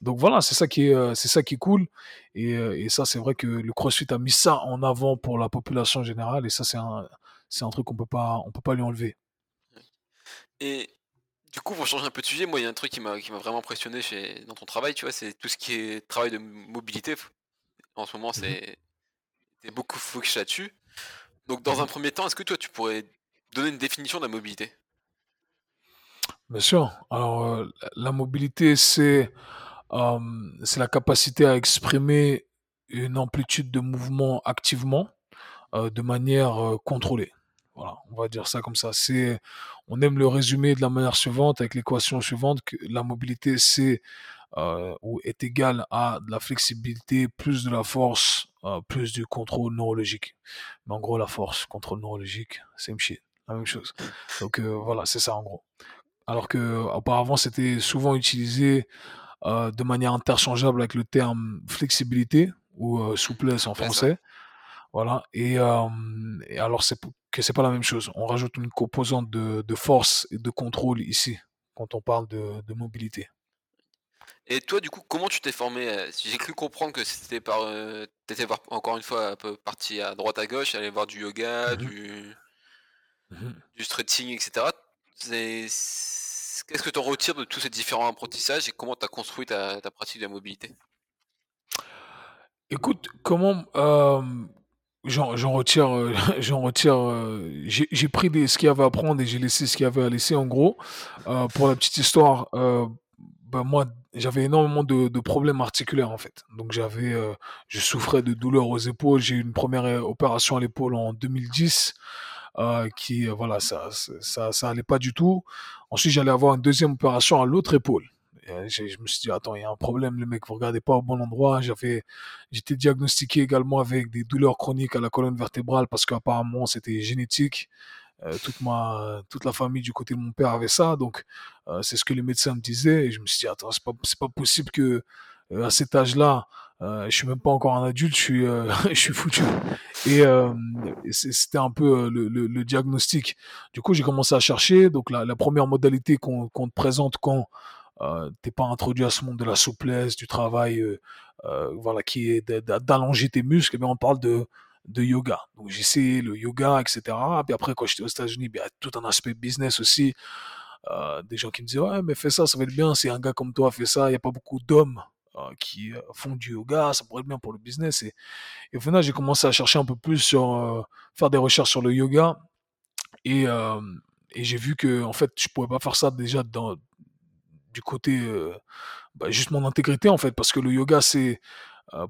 donc voilà, c'est ça qui est, euh, c'est ça qui est cool. Et, euh, et ça, c'est vrai que le CrossFit a mis ça en avant pour la population générale. Et ça, c'est un, c'est un truc qu'on peut pas, on peut pas lui enlever. Et du coup, pour changer un peu de sujet, moi, il y a un truc qui m'a, qui m'a vraiment impressionné chez, dans ton travail, tu vois, c'est tout ce qui est travail de mobilité. En ce moment, mmh c'est, beaucoup focus là-dessus. Donc, dans un mmh premier temps, est-ce que toi, tu pourrais donner une définition de la mobilité? Bien sûr. Alors, euh, la mobilité, c'est c'est la capacité à exprimer une amplitude de mouvement activement de manière contrôlée. Voilà, on va dire ça comme ça. C'est, on aime le résumer de la manière suivante avec l'équation suivante que la mobilité c'est ou est égale à de la flexibilité plus de la force plus du contrôle neurologique. Mais en gros, la force, contrôle neurologique, c'est la même chose. Donc voilà, c'est ça en gros. Alors que auparavant c'était souvent utilisé euh, de manière interchangeable avec le terme flexibilité ou euh, souplesse en français. Voilà. Et, euh, et alors, c'est que c'est pas la même chose. On rajoute une composante de, de, force et de contrôle ici, quand on parle de, de mobilité. Et toi, du coup, comment tu t'es formé? J'ai cru comprendre que c'était par. tu étais voir, encore une fois un peu parti à droite à gauche, aller voir du yoga, mmh du, mmh du stretching, etc. C'est qu'est-ce que tu en retires de tous ces différents apprentissages et comment tu as construit ta, pratique de la mobilité? Écoute, comment euh, j'en retire, euh, j'en retire, euh, j'ai pris ce qu'il y avait à prendre et j'ai laissé ce qu'il y avait à laisser en gros. pour la petite histoire, ben moi j'avais énormément de, problèmes articulaires en fait. Donc j'avais, je souffrais de douleurs aux épaules. J'ai eu une première opération à l'épaule en 2010. Euh, qui euh, voilà ça, ça ça allait pas du tout. Ensuite j'allais avoir une deuxième opération à l'autre épaule. Euh, je me suis dit attends il y a un problème le mec vous regardez pas au bon endroit. J'avais j'étais diagnostiqué également avec des douleurs chroniques à la colonne vertébrale parce qu'apparemment c'était génétique. toute ma toute la famille du côté de mon père avait ça donc c'est ce que les médecins me disaient et je me suis dit attends c'est pas c'est pas possible que à cet âge-là euh, je suis même pas encore un adulte, je suis, euh, foutu. Et euh, c'était un peu le, le, diagnostic. Du coup, j'ai commencé à chercher. Donc, la, la première modalité qu'on te présente quand euh, t'es pas introduit à ce monde de la souplesse, du travail, voilà, qui est d'allonger tes muscles, mais eh on parle de yoga. Donc j'ai le yoga, etc. Puis après, quand j'étais aux États-Unis, il y a tout un aspect business aussi. Euh, des gens qui me disaient ouais mais fais ça ça va être bien si un gars comme toi fait ça il n'y a pas beaucoup d'hommes euh, qui euh, font du yoga, ça pourrait être bien pour le business. Et, et au final, j'ai commencé à chercher un peu plus sur, euh, faire des recherches sur le yoga. Et, et j'ai vu que, en fait, je pouvais pas faire ça déjà dans, du côté, bah, juste mon intégrité, en fait, parce que le yoga, c'est,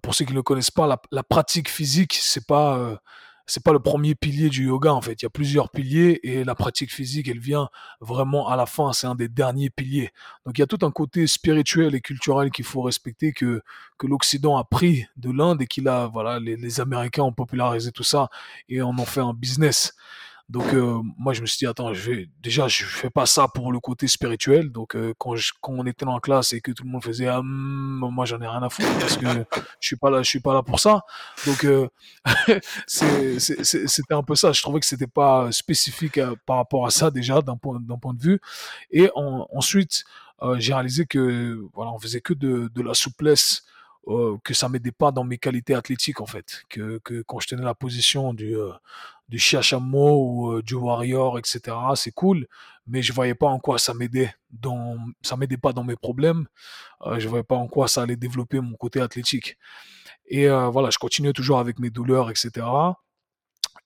pour ceux qui ne le connaissent pas, la, la pratique physique, c'est pas, c'est pas le premier pilier du yoga en fait. Il y a plusieurs piliers et la pratique physique, elle vient vraiment à la fin. C'est un des derniers piliers. Donc il y a tout un côté spirituel et culturel qu'il faut respecter que que l'Occident a pris de l'Inde et qu'il a voilà les, Américains ont popularisé tout ça et on en fait un business. Donc euh, moi je me suis dit attends je vais déjà je fais pas ça pour le côté spirituel. Donc euh, quand je, quand on était la classe et que tout le monde faisait ah, hmm, moi j'en ai rien à foutre parce que je suis pas là je suis pas là pour ça. Donc euh, c'était un peu ça. Je trouvais que c'était pas spécifique par rapport à ça déjà d'un point d'un point de vue. Et ensuite j'ai réalisé que voilà on faisait que de, de la souplesse que ça m'aidait pas dans mes qualités athlétiques en fait. Que, que quand je tenais la position du du Chiachamo ou euh, du Warrior, etc. C'est cool, mais je voyais pas en quoi ça m'aidait dans, ça m'aidait pas dans mes problèmes. Euh, je voyais pas en quoi ça allait développer mon côté athlétique. Et euh, voilà, je continuais toujours avec mes douleurs, etc.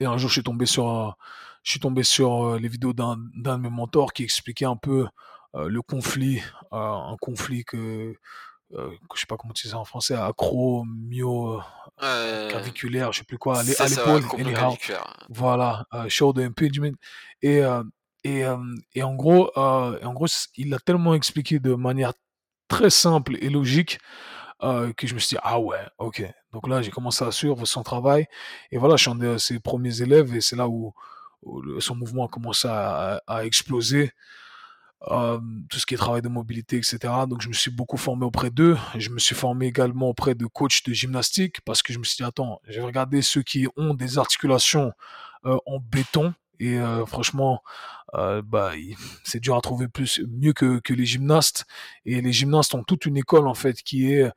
Et un jour, je suis tombé sur, je suis tombé sur les vidéos d'un de mes mentors qui expliquait un peu le conflit, un conflit que euh, je sais pas comment tu dis ça en français, accro, myo, euh, claviculaire, je sais plus quoi, à l'épaule, Voilà, euh, shoulder impingement. Et, euh, et, euh, et en gros, euh, en gros, il l'a tellement expliqué de manière très simple et logique que je me suis dit, ah ouais, ok. Donc là, j'ai commencé à suivre son travail. Et voilà, je suis un de ses premiers élèves et c'est là où, son mouvement a commencé à, à exploser tout ce qui est travail de mobilité, etc. Donc je me suis beaucoup formé auprès d'eux. Je me suis formé également auprès de coachs de gymnastique parce que je me suis dit, attends, je vais regarder ceux qui ont des articulations euh, en béton. Et euh, franchement, euh, bah, c'est dur à trouver plus mieux que, que les gymnastes. Et les gymnastes ont toute une école en fait qui est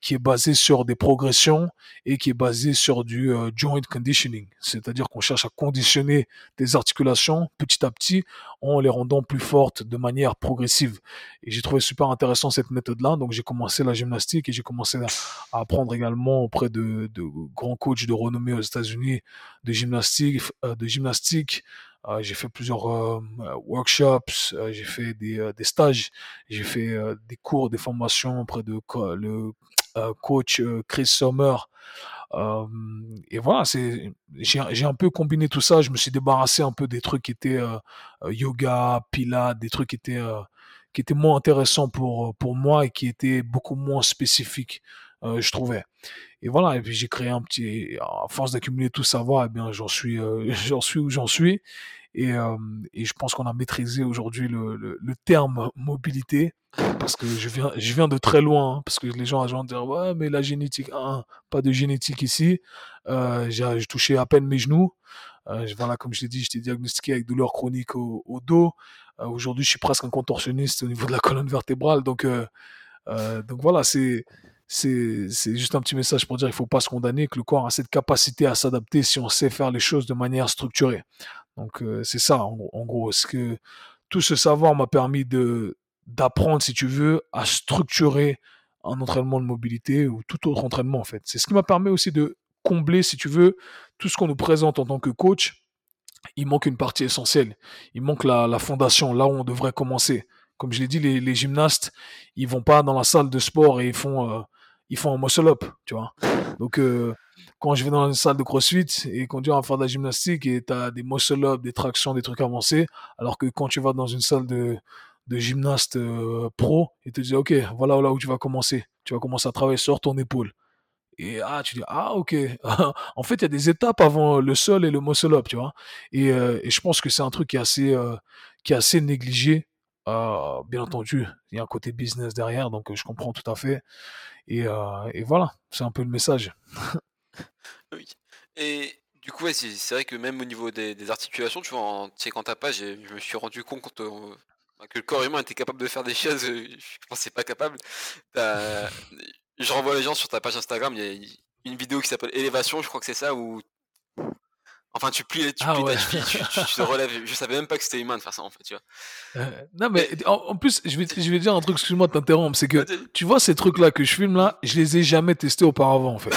qui est basé sur des progressions et qui est basé sur du euh, joint conditioning, c'est-à-dire qu'on cherche à conditionner des articulations petit à petit en les rendant plus fortes de manière progressive. Et j'ai trouvé super intéressant cette méthode-là, donc j'ai commencé la gymnastique et j'ai commencé à apprendre également auprès de, de grands coachs de renommée aux États-Unis de gymnastique, euh, de gymnastique, j'ai fait plusieurs workshops, j'ai fait des, des stages, j'ai fait des cours, des formations auprès de le coach Chris Sommer. et voilà, c'est j'ai un peu combiné tout ça. Je me suis débarrassé un peu des trucs qui étaient yoga, pilates, des trucs qui étaient qui étaient moins intéressants pour pour moi et qui étaient beaucoup moins spécifiques, je trouvais. Et voilà, et puis j'ai créé un petit, à force d'accumuler tout savoir, eh bien j'en suis, j'en suis où j'en suis. Et, euh, et je pense qu'on a maîtrisé aujourd'hui le, le, terme mobilité parce que je viens, je viens de très loin. Hein, parce que les gens vont dire ouais, mais la génétique, hein, pas de génétique ici. Euh, j'ai touché à peine mes genoux. Euh, voilà, comme je t'ai dit, j'étais diagnostiqué avec douleur chronique au, dos. Euh, aujourd'hui, je suis presque un contorsionniste au niveau de la colonne vertébrale. Donc, euh, euh, donc voilà, c'est c'est juste un petit message pour dire qu'il ne faut pas se condamner, que le corps a cette capacité à s'adapter si on sait faire les choses de manière structurée. Donc euh, c'est ça en, gros. Ce que tout ce savoir m'a permis de d'apprendre, si tu veux, à structurer un entraînement de mobilité ou tout autre entraînement en fait. C'est ce qui m'a permis aussi de combler, si tu veux, tout ce qu'on nous présente en tant que coach. Il manque une partie essentielle. Il manque la, la fondation, là où on devrait commencer. Comme je l'ai dit, les, les, gymnastes, ils vont pas dans la salle de sport et ils font, euh, ils font un muscle up, tu vois. Donc, euh, quand je vais dans une salle de crossfit et qu'on dit faire de la gymnastique et tu as des muscle up, des tractions, des trucs avancés, alors que quand tu vas dans une salle de, de gymnaste euh, pro, ils te disent ok, voilà là où tu vas commencer. Tu vas commencer à travailler sur ton épaule. Et ah, tu dis ah ok. en fait, il y a des étapes avant le sol et le muscle up, tu vois. Et, euh, et je pense que c'est un truc qui est assez euh, qui est assez négligé. Bien entendu, il y a un côté business derrière, donc je comprends tout à fait. Et, et voilà, c'est un peu le message. Oui. Et du coup, ouais, c'est vrai que même au niveau des, articulations, tu vois, en quand ta page, je me suis rendu compte euh, bah, que le corps humain était capable de faire des choses, euh, je pensais pas capable. Je renvoie les gens sur ta page Instagram, il y a une vidéo qui s'appelle Élévation, je crois que c'est ça, où Enfin, tu plies, tu, ah tu, te relèves. Je savais même pas que c'était humain de faire ça, en fait, tu vois. Euh, non, mais en, plus, je vais, je vais dire un truc, excuse-moi de t'interrompre, c'est que tu vois ces trucs-là que je filme là, je les ai jamais testés auparavant, en fait.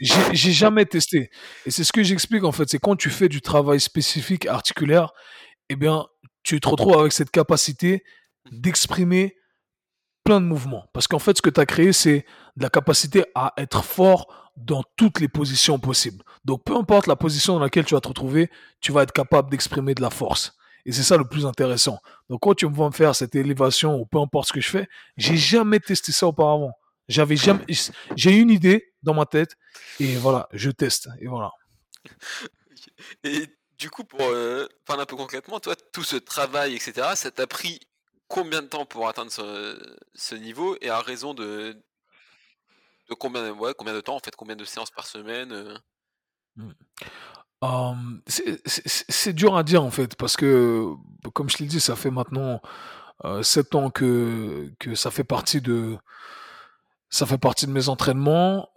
j'ai jamais testé. Et c'est ce que j'explique, en fait, c'est quand tu fais du travail spécifique articulaire, eh bien, tu te retrouves avec cette capacité d'exprimer plein de mouvements. Parce qu'en fait, ce que tu as créé, c'est de la capacité à être fort dans toutes les positions possibles. Donc peu importe la position dans laquelle tu vas te retrouver, tu vas être capable d'exprimer de la force. Et c'est ça le plus intéressant. Donc quand tu me vois me faire cette élévation ou peu importe ce que je fais, j'ai jamais testé ça auparavant. J'avais jamais, j'ai une idée dans ma tête et voilà, je teste et voilà. Et du coup, pour euh, parler un peu concrètement, toi, tout ce travail, etc., ça t'a pris combien de temps pour atteindre ce, niveau et à raison de, de combien, ouais, combien de temps en fait, combien de séances par semaine euh? mmh. c'est dur à dire en fait parce que comme je l'ai dit ça fait maintenant euh, 7 ans que, que ça fait partie de ça fait partie de mes entraînements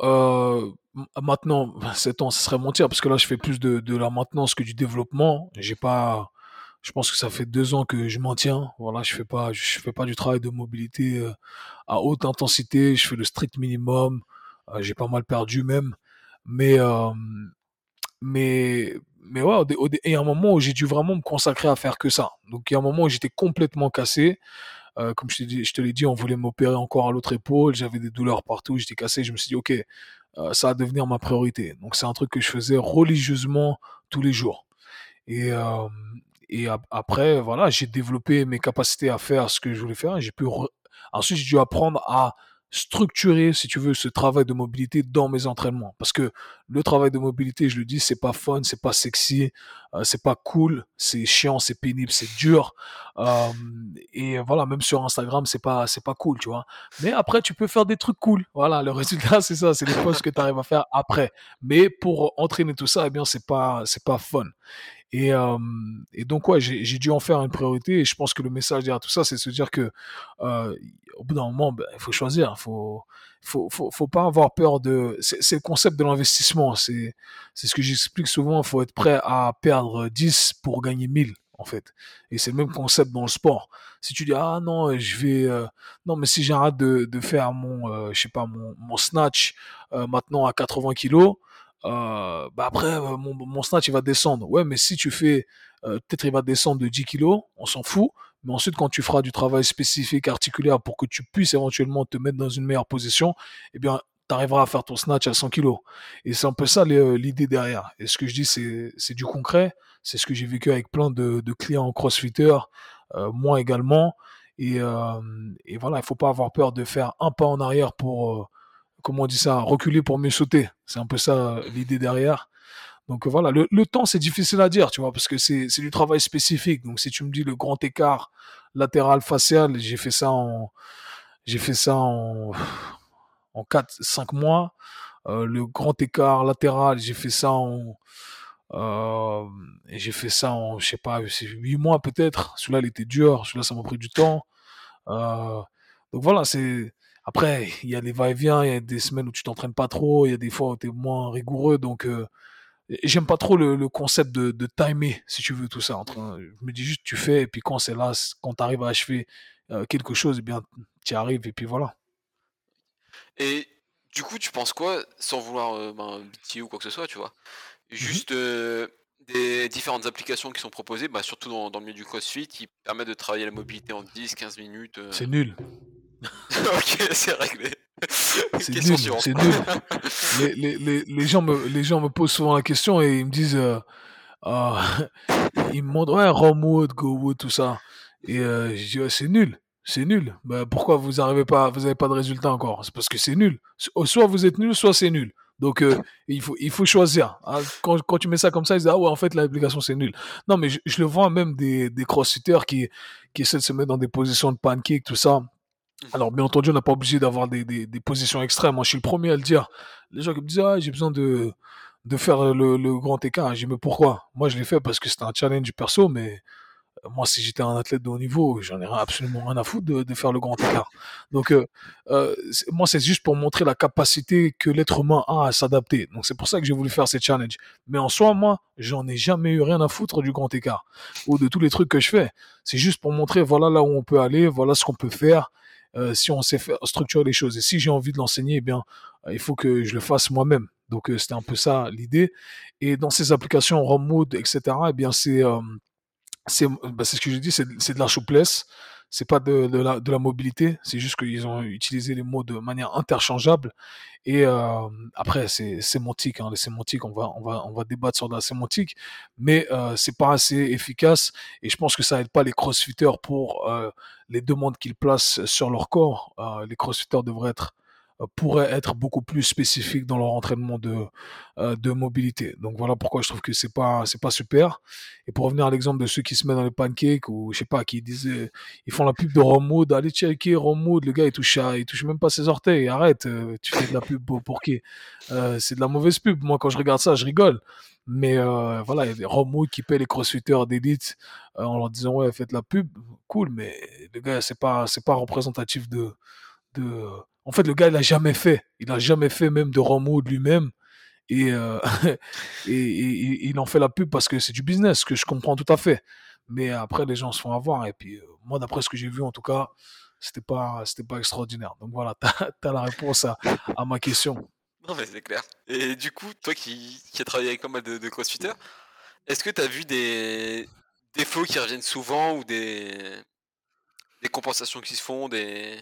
maintenant 7 ans ce serait mentir parce que là je fais plus de, de la maintenance que du développement j'ai pas je pense que ça fait deux ans que je maintiens. Voilà, je fais pas, je fais pas du travail de mobilité euh, à haute intensité. Je fais le strict minimum. Euh, j'ai pas mal perdu même, mais euh, mais mais ouais, il y a un moment où j'ai dû vraiment me consacrer à faire que ça. Donc il y a un moment où j'étais complètement cassé. comme je, je te l'ai dit, on voulait m'opérer encore à l'autre épaule. J'avais des douleurs partout. J'étais cassé. Je me suis dit, ok, ça va devenir ma priorité. Donc c'est un truc que je faisais religieusement tous les jours. Et, et après, voilà, j'ai développé mes capacités à faire ce que je voulais faire. J'ai pu ensuite j'ai dû apprendre à structurer, si tu veux, ce travail de mobilité dans mes entraînements. Parce que le travail de mobilité, je le dis, c'est pas fun, c'est pas sexy, euh, c'est pas cool, c'est chiant, c'est pénible, c'est dur. Et voilà, même sur Instagram, c'est pas, c'est pas cool, tu vois. Mais après, tu peux faire des trucs cool. Voilà, le résultat, c'est ça, c'est les posts que tu arrives à faire après. Mais pour entraîner tout ça, eh bien, c'est pas, c'est pas fun. Et, euh, et donc, ouais, j'ai dû en faire une priorité. Et je pense que le message derrière tout ça, c'est de se dire que euh, au bout d'un moment, ben, il faut choisir. Il faut, faut, faut, faut, pas avoir peur de. C'est le concept de l'investissement. C'est ce que j'explique souvent. Il faut être prêt à perdre 10 pour gagner 1000 en fait. Et c'est le même concept dans le sport. Si tu dis ah non, je vais euh, non mais si j'arrête de, de faire mon euh, je sais pas mon, mon snatch euh, maintenant à 80 kilos, euh, bah après, euh, mon, snatch, il va descendre. Ouais, mais si tu fais, euh, peut-être il va descendre de 10 kilos, on s'en fout. Mais ensuite, quand tu feras du travail spécifique, articulaire, pour que tu puisses éventuellement te mettre dans une meilleure position, eh bien, tu arriveras à faire ton snatch à 100 kilos. Et c'est un peu ça l'idée derrière. Et ce que je dis, c'est du concret. C'est ce que j'ai vécu avec plein de, clients crossfitter, euh, moi également. Et, euh, et voilà, il faut pas avoir peur de faire un pas en arrière pour comment on dit ça, reculer pour mieux sauter. C'est un peu ça l'idée derrière. Donc voilà, le, temps c'est difficile à dire, tu vois, parce que c'est du travail spécifique. Donc si tu me dis le grand écart latéral facial, j'ai fait ça en j'ai fait ça en en 4 5 mois. Euh, le grand écart latéral, j'ai fait ça en euh, j'ai fait ça en je sais pas, 8 mois peut-être. Celui-là il était dur, celui-là ça m'a pris du temps. Euh, donc voilà, c'est après, il y a les va-et-vient, il y a des semaines où tu t'entraînes pas trop, il y a des fois où tu es moins rigoureux. Donc, euh, j'aime pas trop le, concept de, de, timer, si tu veux, tout ça. Entre, je me dis juste, tu fais, et puis quand c'est là, quand tu arrives à achever euh, quelque chose, eh bien, tu y arrives, et puis voilà. Et du coup, tu penses quoi, sans vouloir euh, ben, ou quoi que ce soit, tu vois? Mmh Juste des différentes applications qui sont proposées, bah, surtout dans, dans, le milieu du CrossFit, qui permettent de travailler la mobilité en 10-15 minutes. C'est nul. ok, c'est réglé. C'est nul, c'est nul. Les, les, les, les, gens me, les gens me posent souvent la question et ils me disent, euh, euh, ils me demandent, ouais, Romwood, GoWood, tout ça. Et euh, je dis, ouais, c'est nul, c'est nul. Bah, pourquoi vous n'arrivez pas, vous n'avez pas de résultat encore? C'est parce que c'est nul. Soit vous êtes nul, soit c'est nul. Donc euh, il faut il faut choisir. Hein. Quand, quand tu mets ça comme ça, ils disent ah ouais en fait l'application c'est nul. Non mais je, je, le vois même des des crossfitters qui qui essaient de se mettre dans des positions de pancake tout ça. Mmh. Alors, bien entendu, on n'a pas obligé d'avoir des, des, des, positions extrêmes. Moi, je suis le premier à le dire. Les gens qui me disent, ah, j'ai besoin de, de faire le, le grand écart. J'ai mais pourquoi? Moi, je l'ai fait parce que c'était un challenge perso, mais euh, moi, si j'étais un athlète de haut niveau, j'en ai absolument rien à foutre de, de faire le grand écart. Donc, euh, euh, moi, c'est juste pour montrer la capacité que l'être humain a à s'adapter. Donc, c'est pour ça que j'ai voulu faire ces challenges. Mais en soi, moi, j'en ai jamais eu rien à foutre du grand écart ou de tous les trucs que je fais. C'est juste pour montrer, voilà là où on peut aller, voilà ce qu'on peut faire. Euh, si on sait structurer les choses. Et si j'ai envie de l'enseigner, eh bien, euh, il faut que je le fasse moi-même. Donc, euh, c'était un peu ça l'idée. Et dans ces applications ROM Mode, etc., eh bien, c'est, c'est, bah, ce que je dis, c'est de la souplesse, c'est pas de, la mobilité, c'est juste qu'ils ont utilisé les mots de manière interchangeable. Et euh, après, c'est sémantique, hein, les sémantiques, on va, on va, on va débattre sur la sémantique, mais euh, c'est pas assez efficace. Et je pense que ça aide pas les crossfitters pour euh, les demandes qu'ils placent sur leur corps. Euh, les crossfitters devraient être pourraient être beaucoup plus spécifiques dans leur entraînement de, euh, de mobilité. Donc voilà pourquoi je trouve que c'est pas c'est pas super. Et pour revenir à l'exemple de ceux qui se mettent dans les pancakes ou je sais pas qui disaient ils font la pub de Romood, allez checker Romood, le gars il touche il touche même pas ses orteils, arrête, euh, tu fais de la pub pour, qui? Euh, C'est de la mauvaise pub. Moi quand je regarde ça, je rigole. Mais voilà, il y a des qui paient les crossfitters d'élite en leur disant ouais faites la pub, cool, mais le gars c'est pas c'est pas représentatif de de en fait, le gars, il a jamais fait. Il a jamais fait même de Romo de lui-même. Et, euh, et, il en fait la pub parce que c'est du business, que je comprends tout à fait. Mais après, les gens se font avoir. Et puis, euh, moi, d'après ce que j'ai vu, en tout cas, c'était pas, c'était pas extraordinaire. Donc voilà, tu as, la réponse à, ma question. Non, mais c'est clair. Et du coup, toi qui, qui as travaillé avec pas mal de, de crossfitters, est-ce que tu as vu des défauts qui reviennent souvent ou des, des compensations qui se font, des,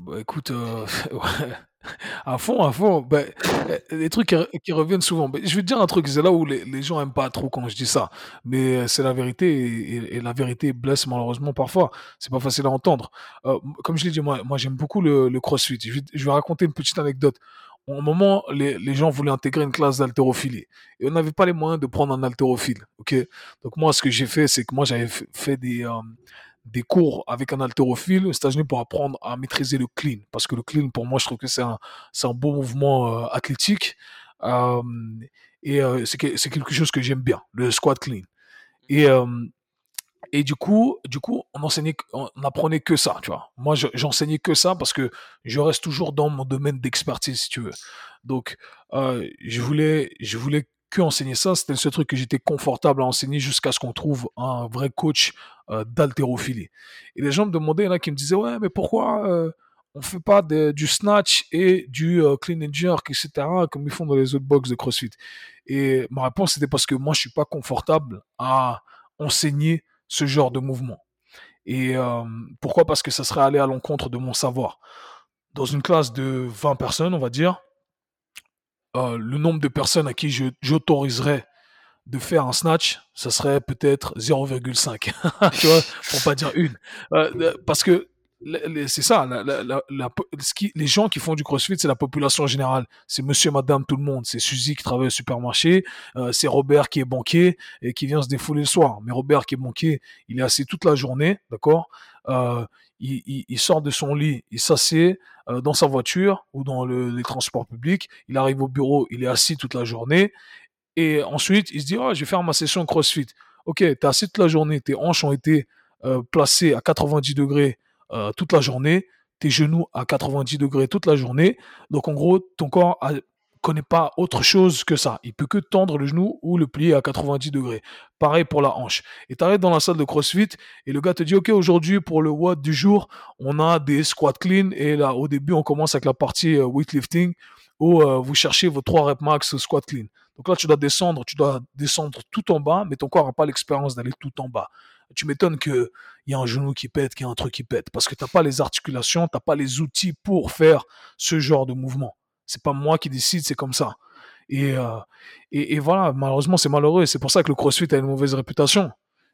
bah écoute, euh, à fond, à fond. Bah, les trucs qui, reviennent souvent. Bah, je vais te dire un truc, c'est là où les, les, gens aiment pas trop quand je dis ça. Mais euh, c'est la vérité et, la vérité blesse malheureusement parfois. C'est pas facile à entendre. Euh, comme je l'ai dit, moi, moi j'aime beaucoup le, le crossfit. Je vais, raconter une petite anecdote. Au moment, les, les gens voulaient intégrer une classe d'haltérophilie. Et on n'avait pas les moyens de prendre un haltérophile. ok? Donc moi, ce que j'ai fait, c'est que moi, j'avais fait des... Euh, des cours avec un haltérophile aux États-Unis pour apprendre à maîtriser le clean. Parce que le clean, pour moi, je trouve que c'est un, un beau mouvement euh, athlétique. Euh, et euh, c'est, quelque chose que j'aime bien, le squat clean. Et, euh, et du coup, du coup, on enseignait, on apprenait que ça, tu vois. Moi, j'enseignais que ça parce que je reste toujours dans mon domaine d'expertise, si tu veux. Donc, euh, je voulais, je voulais que enseigner ça. C'était le seul truc que j'étais confortable à enseigner jusqu'à ce qu'on trouve un vrai coach euh, d'haltérophilie. Et les gens me demandaient, a qui me disaient, ouais, mais pourquoi euh, on fait pas du snatch et du euh, clean and jerk, etc., comme ils font dans les autres box de CrossFit Et ma réponse, c'était parce que moi, je suis pas confortable à enseigner ce genre de mouvement. Et euh, pourquoi? Parce que ça serait aller à l'encontre de mon savoir. Dans une classe de 20 personnes, on va dire, euh, le nombre de personnes à qui j'autoriserais de faire un snatch, ça serait peut-être 0,5. tu vois, pour pas dire une. Euh, euh parce que c'est ça, les gens qui font du crossfit, c'est la population générale. C'est monsieur, madame, tout le monde. C'est Suzy qui travaille au supermarché, euh, c'est Robert qui est banquier et qui vient se défouler le soir. Mais Robert qui est banquier, il est assis toute la journée, d'accord euh, il, sort de son lit, il s'assied euh, dans sa voiture ou dans le, les transports publics, il arrive au bureau, il est assis toute la journée, et ensuite il se dit, oh, je vais faire ma session CrossFit. Ok, t'es assis toute la journée, tes hanches ont été placées à 90 degrés euh, toute la journée, tes genoux à 90 degrés toute la journée. Donc en gros, ton corps a, connaît pas autre chose que ça. Il peut que tendre le genou ou le plier à 90 degrés. Pareil pour la hanche. Et tu arrives dans la salle de CrossFit et le gars te dit OK, aujourd'hui pour le WOD du jour, on a des squats clean et là au début, on commence avec la partie euh, weightlifting où euh, vous cherchez vos 3 reps max squat clean. Donc là, tu dois descendre, tu dois descendre tout en bas, mais ton corps n'a pas l'expérience d'aller tout en bas tu m'étonnes qu'il y a un genou qui pète, qu'il y a un truc qui pète, parce que tu n'as pas les articulations, tu n'as pas les outils pour faire ce genre de mouvement. C'est pas moi qui décide, c'est comme ça. Et, euh, et, et, voilà, malheureusement, c'est malheureux. C'est pour ça que le CrossFit a une mauvaise réputation.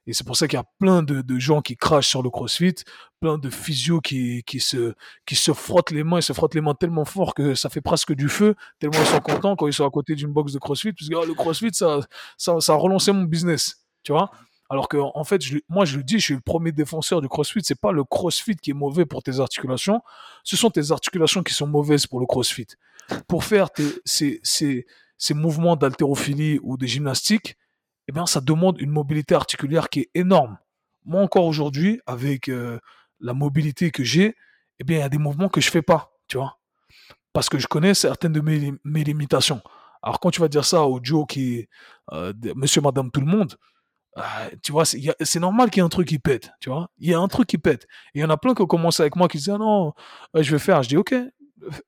Et c'est pour ça qu'il y a plein de, de, gens qui crachent sur le CrossFit, plein de physios qui, qui, se, qui se frottent les mains, ils se frottent les mains tellement fort que ça fait presque du feu, tellement ils sont contents quand ils sont à côté d'une box de CrossFit, parce que oh, le CrossFit, ça, ça, ça a relancé mon business, tu vois. Alors que, en fait, moi, je le dis, je suis le premier défenseur du CrossFit. C'est pas le CrossFit qui est mauvais pour tes articulations. Ce sont tes articulations qui sont mauvaises pour le CrossFit. Pour faire ces, mouvements d'haltérophilie ou de gymnastique, eh bien, ça demande une mobilité articulaire qui est énorme. Moi, encore aujourd'hui, avec euh, la mobilité que j'ai, eh bien, il y a des mouvements que je fais pas, tu vois. Parce que je connais certaines de mes, limitations. Alors, quand tu vas dire ça au Joe qui euh, monsieur, madame, tout le monde, ah, tu vois, c'est normal qu'il y ait un truc qui pète, tu vois. Il y a un truc qui pète. Et il y en a plein qui ont commencé avec moi qui disaient, ah non, je vais faire. Je dis, ok,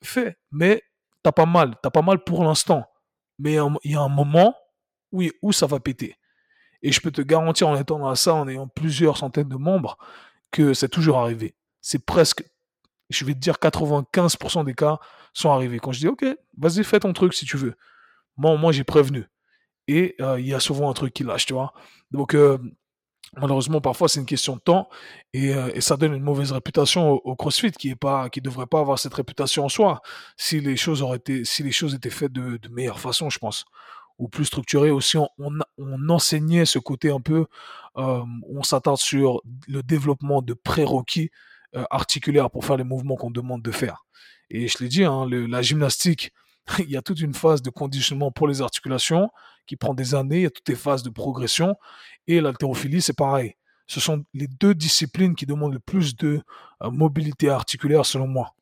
fais. Mais t'as pas mal. T'as pas mal pour l'instant. Mais il y a un moment où, où ça va péter. Et je peux te garantir en étant dans salle, en ayant plusieurs centaines de membres, que c'est toujours arrivé. C'est presque, je vais te dire 95% des cas sont arrivés. Quand je dis, OK, vas-y, fais ton truc si tu veux. Moi, moi j'ai prévenu. Et euh, il y a souvent un truc qui lâche, tu vois. Donc, euh, malheureusement, parfois, c'est une question de temps. Et, euh, ça donne une mauvaise réputation au, CrossFit qui est pas, qui devrait pas avoir cette réputation en soi. Si les choses auraient été, si les choses étaient faites de, meilleure façon, je pense ou plus structuré aussi, on, enseignait ce côté un peu, on s'attarde sur le développement de prérequis euh, articulaires pour faire les mouvements qu'on demande de faire. Et je l'ai dit, hein, la gymnastique, il y a toute une phase de conditionnement pour les articulations qui prend des années, il y a toutes les phases de progression, et l'haltérophilie, c'est pareil. Ce sont les deux disciplines qui demandent le plus de euh, mobilité articulaire selon moi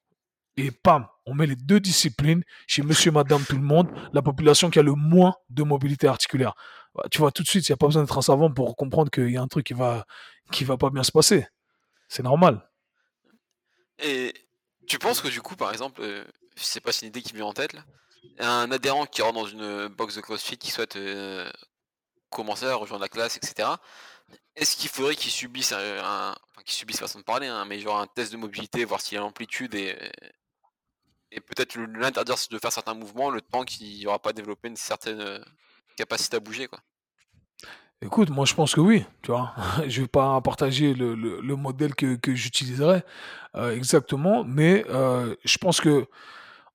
et pam, on met les deux disciplines chez monsieur, madame, tout le monde, la population qui a le moins de mobilité articulaire. Bah, tu vois, tout de suite, il n'y a pas besoin d'être un savant pour comprendre qu'il y a un truc qui va, qui va pas bien se passer. C'est normal. Et tu penses que du coup, par exemple, euh, sais pas une idée qui me vient en tête, là, un adhérent qui rentre dans une box de CrossFit qui souhaite euh, commencer à rejoindre la classe, etc. Est-ce qu'il faudrait qu'il subisse un, qu'il subisse façon de parler, hein, mais genre un test de mobilité, voir s'il a l'amplitude et, et peut-être l'interdire de faire certains mouvements le temps qu'il n'aura pas développé une certaine euh, capacité à bouger quoi? Écoute, moi je pense que oui, tu vois. je vais pas partager le, le, modèle que, que euh, exactement, mais je pense que,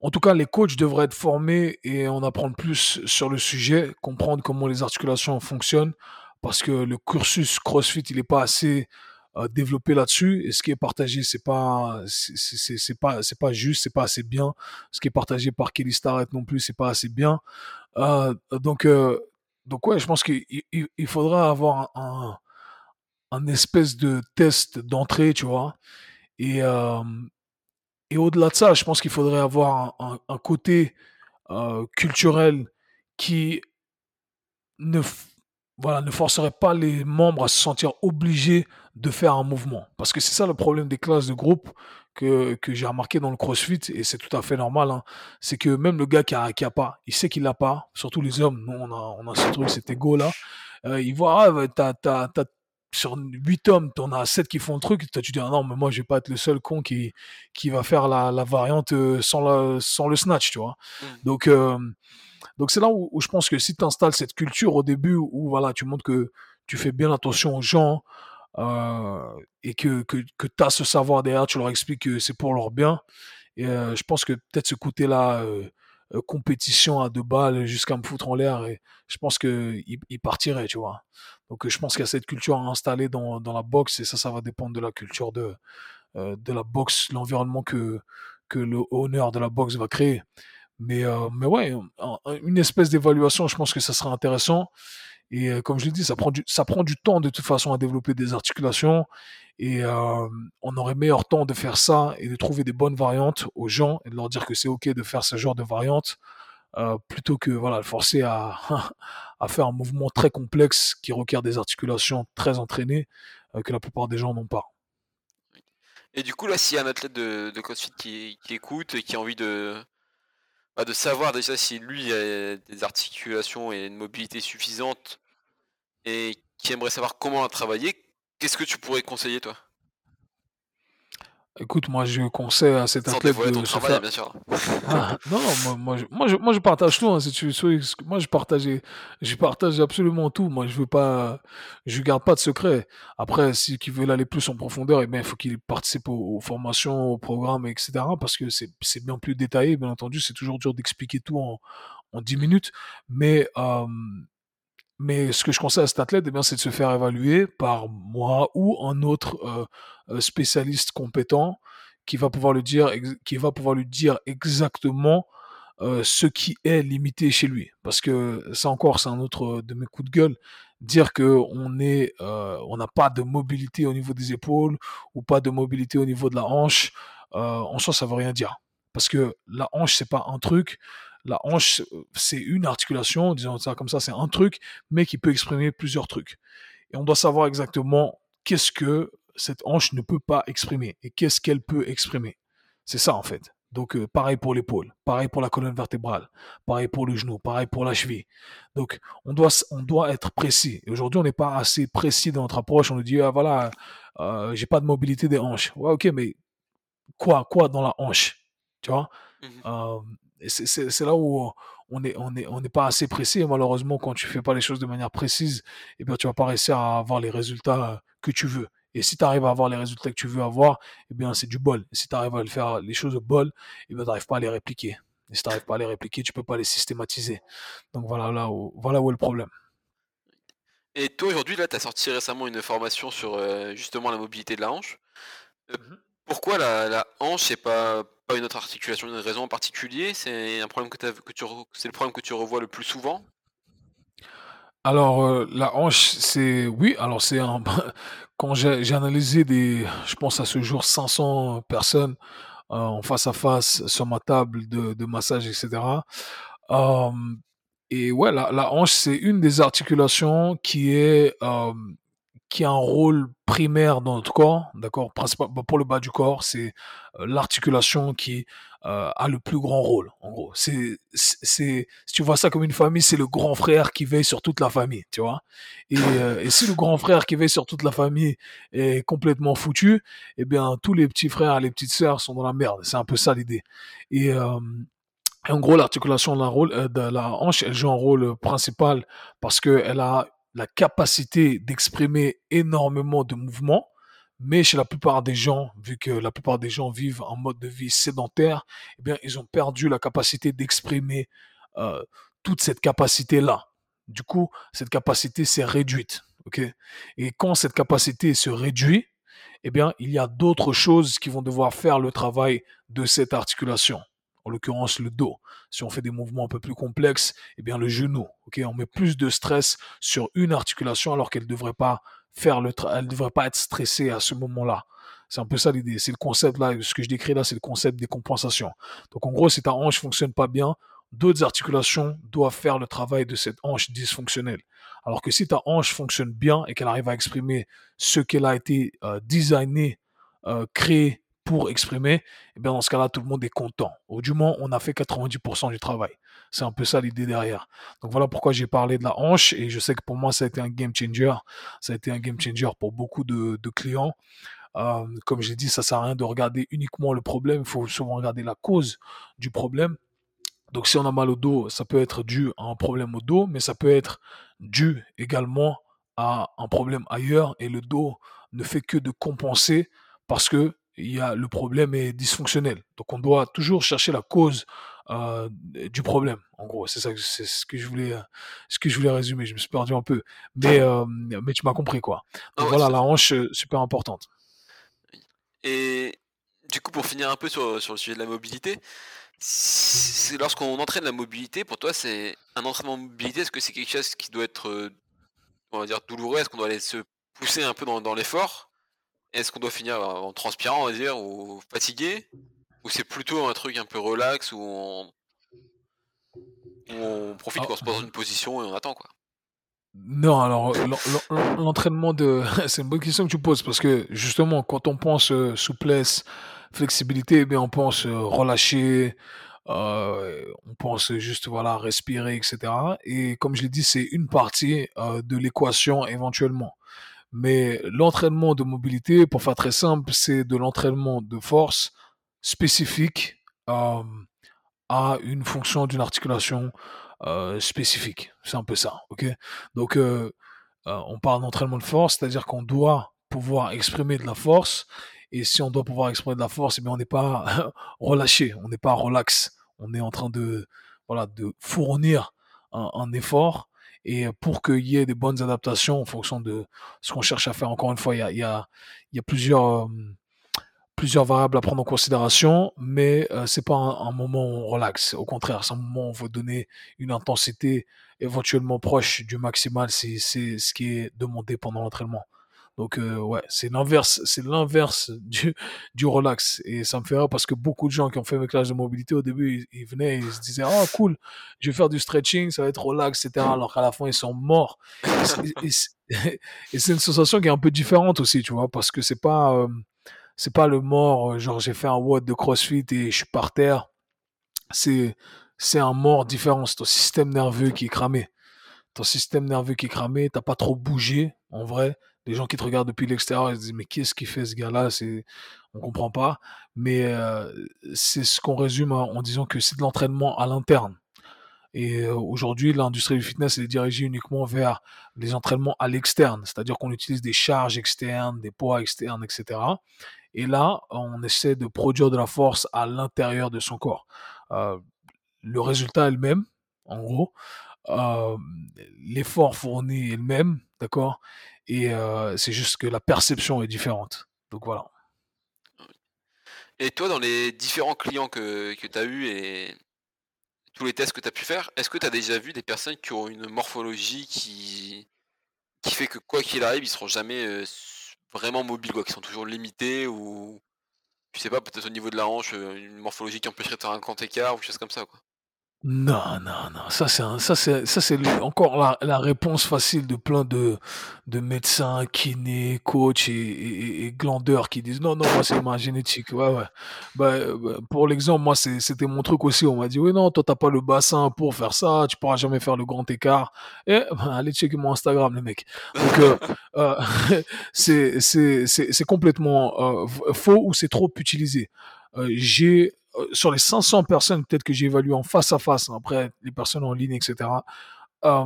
en tout cas, les coachs devraient être formés et en apprendre plus sur le sujet, comprendre comment les articulations fonctionnent, parce que le cursus CrossFit, il n'est pas assez développer là-dessus. Et ce qui est partagé c'est pas c'est pas c'est pas juste c'est pas assez bien. Ce qui est partagé par Kelly Starrett non plus c'est pas assez bien. Euh, donc euh, donc ouais je pense qu'il il, faudra avoir un, un, espèce de test d'entrée tu vois. Et euh, et au-delà de ça je pense qu'il faudrait avoir un, côté culturel qui ne voilà, ne forcerait pas les membres à se sentir obligés de faire un mouvement. Parce que c'est ça le problème des classes de groupe que, que j'ai remarqué dans le CrossFit, et c'est tout à fait normal, hein. c'est que même le gars qui a, qui a pas, il sait qu'il l'a pas, surtout les hommes, nous on a, on a ce truc, cet ego-là, euh, il voit, ah, t'as, t'as, sur 8 hommes, t'en as 7 qui font le truc, toi tu dis, ah non, mais moi je vais pas être le seul con qui, qui va faire la, la variante euh, sans, la, sans le snatch, tu vois. Mmh. Donc, euh, donc c'est là où, je pense que si tu installes cette culture au début, où voilà, tu montres que tu fais bien attention aux gens euh, et que, que, que tu as ce savoir derrière, tu leur expliques que c'est pour leur bien. Et euh, je pense que peut-être ce côté-là, compétition à deux balles jusqu'à me foutre en l'air, et je pense qu'il il partirait, tu vois. Donc je pense qu'il y a cette culture à installer dans, dans la boxe et ça, ça va dépendre de la culture de, de la boxe, l'environnement que, que le honneur de la boxe va créer. Mais, euh, mais ouais, une espèce d'évaluation, je pense que ça serait intéressant. Et euh, comme je l'ai dit, ça prend, du, ça prend du temps de toute façon à développer des articulations. Et euh, on aurait meilleur temps de faire ça et de trouver des bonnes variantes aux gens et de leur dire que c'est OK de faire ce genre de variante plutôt que voilà, le forcer à, à faire un mouvement très complexe qui requiert des articulations très entraînées que la plupart des gens n'ont pas. Et du coup, là, s'il y a un athlète de, de CrossFit qui, qui écoute et qui a envie de, bah, de savoir déjà si lui a des articulations et une mobilité suffisante et qui aimerait savoir comment la travailler, qu'est-ce que tu pourrais conseiller toi? Écoute, moi je conseille à cet athlète de se faire... bien sûr. Ah, non, moi, moi, je, moi, je, moi, je, partage tout. Hein, si tu, moi je partage, je partage absolument tout. Moi je veux pas, je garde pas de secret. Après, si qui veulent aller plus en profondeur, eh bien, il faut qu'il participe aux, formations, aux programmes, etc. Parce que c'est bien plus détaillé. Bien entendu, c'est toujours dur d'expliquer tout en, en 10 minutes. Mais euh, mais ce que je conseille à cet athlète, eh c'est de se faire évaluer par moi ou un autre euh, euh, spécialiste compétent qui va pouvoir lui dire, qui va pouvoir lui dire exactement euh, ce qui est limité chez lui. Parce que ça encore, c'est un autre de mes coups de gueule. Dire que on est, on n'a pas de mobilité au niveau des épaules ou pas de mobilité au niveau de la hanche, en soi, ça veut rien dire. Parce que la hanche, c'est pas un truc la hanche, c'est une articulation, disons ça comme ça, c'est un truc, mais qui peut exprimer plusieurs trucs. Et on doit savoir exactement qu'est-ce que cette hanche ne peut pas exprimer et qu'est-ce qu'elle peut exprimer. C'est ça en fait. Donc, euh, pareil pour l'épaule, pareil pour la colonne vertébrale, pareil pour le genou, pareil pour la cheville. Donc, on doit, on doit être précis. Et aujourd'hui, on n'est pas assez précis dans notre approche. On nous dit, ah, voilà, euh, j'ai pas de mobilité des hanches. Ouais, ok, mais quoi, quoi dans la hanche Tu vois? Mmh euh, C'est là où on n'est on est, on pas assez précis. Et malheureusement, quand tu fais pas les choses de manière précise, eh bien, tu vas pas réussir à avoir les résultats que tu veux. Et si tu arrives à avoir les résultats que tu veux avoir, eh bien, c'est du bol. Et si tu arrives à faire les choses au bol, eh bien, tu n'arrives pas à les répliquer. Et si tu n'arrives pas à les répliquer, tu peux pas les systématiser. Donc voilà, là où, voilà où est le problème. Et toi, aujourd'hui, là, tu as sorti récemment une formation sur euh, justement la mobilité de la hanche. Euh, mmh pourquoi la, hanche et pas, pas une autre articulation Une raison en particulier? C'est un le problème que tu revois le plus souvent? Alors, euh, la hanche, c'est oui, alors c'est un quand j'ai analysé des je pense à ce jour 500 personnes, euh, en face à face sur ma table de massage et cetera. et ouais, la hanche, c'est une des articulations qui est, qui a un rôle primaire dans notre corps, d'accord? Principalement pour le bas du corps, c'est euh, l'articulation qui euh, a le plus grand rôle, en gros. C'est, si tu vois ça comme une famille, c'est le grand frère qui veille sur toute la famille, tu vois? Et, euh, et, si le grand frère qui veille sur toute la famille est complètement foutu, eh bien, tous les petits frères et les petites sœurs sont dans la merde. C'est un peu ça l'idée. Et... en gros, l'articulation de la, de la hanche, elle joue un rôle principal parce qu'elle a la capacité d'exprimer énormément de mouvements, mais chez la plupart des gens, vu que la plupart des gens vivent en mode de vie sédentaire, eh bien, ils ont perdu la capacité d'exprimer euh, toute cette capacité-là. Du coup, cette capacité s'est réduite. Et quand cette capacité se réduit, eh bien, il y a d'autres choses qui vont devoir faire le travail de cette articulation en l'occurrence le dos. Si on fait des mouvements un peu plus complexes, eh bien le genou. Ok, on met plus de stress sur une articulation alors qu'elle ne devrait pas devrait pas être stressée à ce moment-là. C'est un peu ça l'idée. C'est le concept là, ce que je décris là, c'est le concept des compensations. Donc en gros, si ta hanche fonctionne pas bien, d'autres articulations doivent faire le travail de cette hanche dysfonctionnelle. Alors que si ta hanche fonctionne bien et qu'elle arrive à exprimer ce qu'elle a été euh, designée, euh, créée pour exprimer, eh bien dans ce cas-là, tout le monde est content. Au du moins, on a fait 90% du travail. C'est un peu ça l'idée derrière. Donc voilà pourquoi j'ai parlé de la hanche et je sais que pour moi, ça a été un game changer. Ça a été un game changer pour beaucoup de, clients. Euh, comme j'ai dit, ça sert à rien de regarder uniquement le problème. Il faut souvent regarder la cause du problème. Donc si on a mal au dos, ça peut être dû à un problème au dos, mais ça peut être dû également à un problème ailleurs et le dos ne fait que de compenser parce que il y a, le problème est dysfonctionnel. Donc on doit toujours chercher la cause euh, du problème. En gros, c'est ça, c'est ce que je voulais, ce que je voulais résumer. Je me suis perdu un peu, mais euh, mais tu m'as compris quoi. Donc voilà, la hanche euh, super importante. Et du coup, pour finir un peu sur, sur le sujet de la mobilité, c'est lorsqu'on entraîne la mobilité, pour toi, c'est un entraînement de mobilité. Est-ce que c'est quelque chose qui doit être, on va dire, douloureux? Est-ce qu'on doit aller se pousser un peu dans, dans l'effort? Est-ce qu'on doit finir en transpirant, on va dire, ou fatigué? Ou c'est plutôt un truc un peu relax où on, profite, qu'on se pose dans une position et on attend, quoi? Non, alors l'entraînement de... C'est une bonne question que tu poses parce que justement, quand on pense euh, souplesse, flexibilité, eh on pense euh, relâcher, euh, on pense juste voilà respirer, etc. Et comme je l'ai dit, c'est une partie de l'équation éventuellement. Mais l'entraînement de mobilité, pour faire très simple, c'est de l'entraînement de force spécifique euh, à une fonction d'une articulation euh, spécifique. C'est un peu ça, ok? Donc, euh, on parle d'entraînement de force, c'est-à-dire qu'on doit pouvoir exprimer de la force. Et si on doit pouvoir exprimer de la force, eh on n'est pas relâché, on n'est pas relax. On est en train de, voilà, de fournir un effort et pour qu'il y ait des bonnes adaptations en fonction de ce qu'on cherche à faire, encore une fois, il y a, a plusieurs, variables à prendre en considération, mais euh, c'est pas un, un, moment où on relaxe. Au contraire, c'est un moment où on veut donner une intensité éventuellement proche du maximal si c'est ce qui est demandé pendant l'entraînement. Donc euh, ouais, c'est l'inverse, c'est l'inverse du, du relax. Et ça me fait rire parce que beaucoup de gens qui ont fait mes classes de mobilité au début, ils, venaient, ils se disaient ah cool, je vais faire du stretching, ça va être relax, etc. Alors qu'à la fin ils sont morts. Et c'est une sensation qui est un peu différente aussi, tu vois, parce que c'est pas euh, c'est pas le mort, euh, genre j'ai fait un WOD de CrossFit et je suis par terre. C'est, c'est un mort différent. C'est ton système nerveux qui est cramé. Ton système nerveux qui est cramé, t'as pas trop bougé, en vrai. Les gens qui te regardent depuis l'extérieur, ils se disent, mais qu'est-ce qu'il fait ce gars-là? C'est, on comprend pas. Mais, euh, c'est ce qu'on résume en disant que c'est de l'entraînement à l'interne. Et euh, aujourd'hui, l'industrie du fitness est dirigée uniquement vers les entraînements à l'externe, c'est-à-dire qu'on utilise des charges externes, des poids externes, etc. Et là, on essaie de produire de la force à l'intérieur de son corps. Euh, le résultat est le même, en gros. L'effort fourni est le même, d'accord? Et c'est juste que la perception est différente. Donc voilà. Et toi, dans les différents clients que, que tu as eus et tous les tests que tu as pu faire, est-ce que tu as déjà vu des personnes qui ont une morphologie qui, qui fait que quoi qu'il arrive, ils seront jamais vraiment mobiles, quoi, qui sont toujours limités ou je sais pas, peut-être au niveau de la hanche, une morphologie qui empêcherait de faire un grand écart ou quelque chose comme ça, quoi? Non, non, non. Ça, c'est ça, c'est, encore la, réponse facile de plein de, de médecins, kinés, coachs et, glandeurs qui disent non, non, moi, c'est ma génétique. Ouais, ouais. Bah, bah pour l'exemple, moi, c'était mon truc aussi. On m'a dit, oui, non, toi, t'as pas le bassin pour faire ça, tu pourras jamais faire le grand écart. Et, bah, allez checker mon Instagram, les mecs. Donc, euh, euh, c'est, complètement euh, faux ou c'est trop utilisé? j'ai euh, sur les 500 personnes peut-être que j'ai évaluées en face à face, hein, après les personnes en ligne, etc., euh,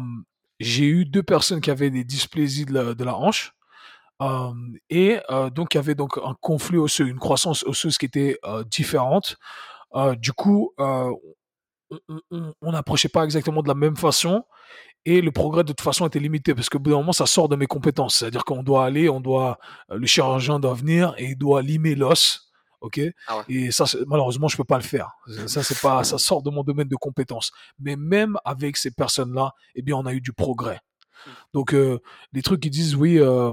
j'ai eu deux personnes qui avaient des dysplasies de la, hanche. Euh, et donc il y avait donc un conflit osseux, une croissance osseuse qui était différente. du coup, on n'approchait pas exactement de la même façon et le progrès de toute façon était limité parce que bout d'un moment ça sort de mes compétences, c'est-à-dire qu'on doit aller, on doit, le chirurgien doit venir et il doit limer l'os ok? Ah Et ça, malheureusement, je peux pas le faire. Ça, c'est pas, ça sort de mon domaine de compétences. Mais même avec ces personnes-là, eh bien, on a eu du progrès. Mmh. Donc, euh, les trucs qui disent, oui, euh,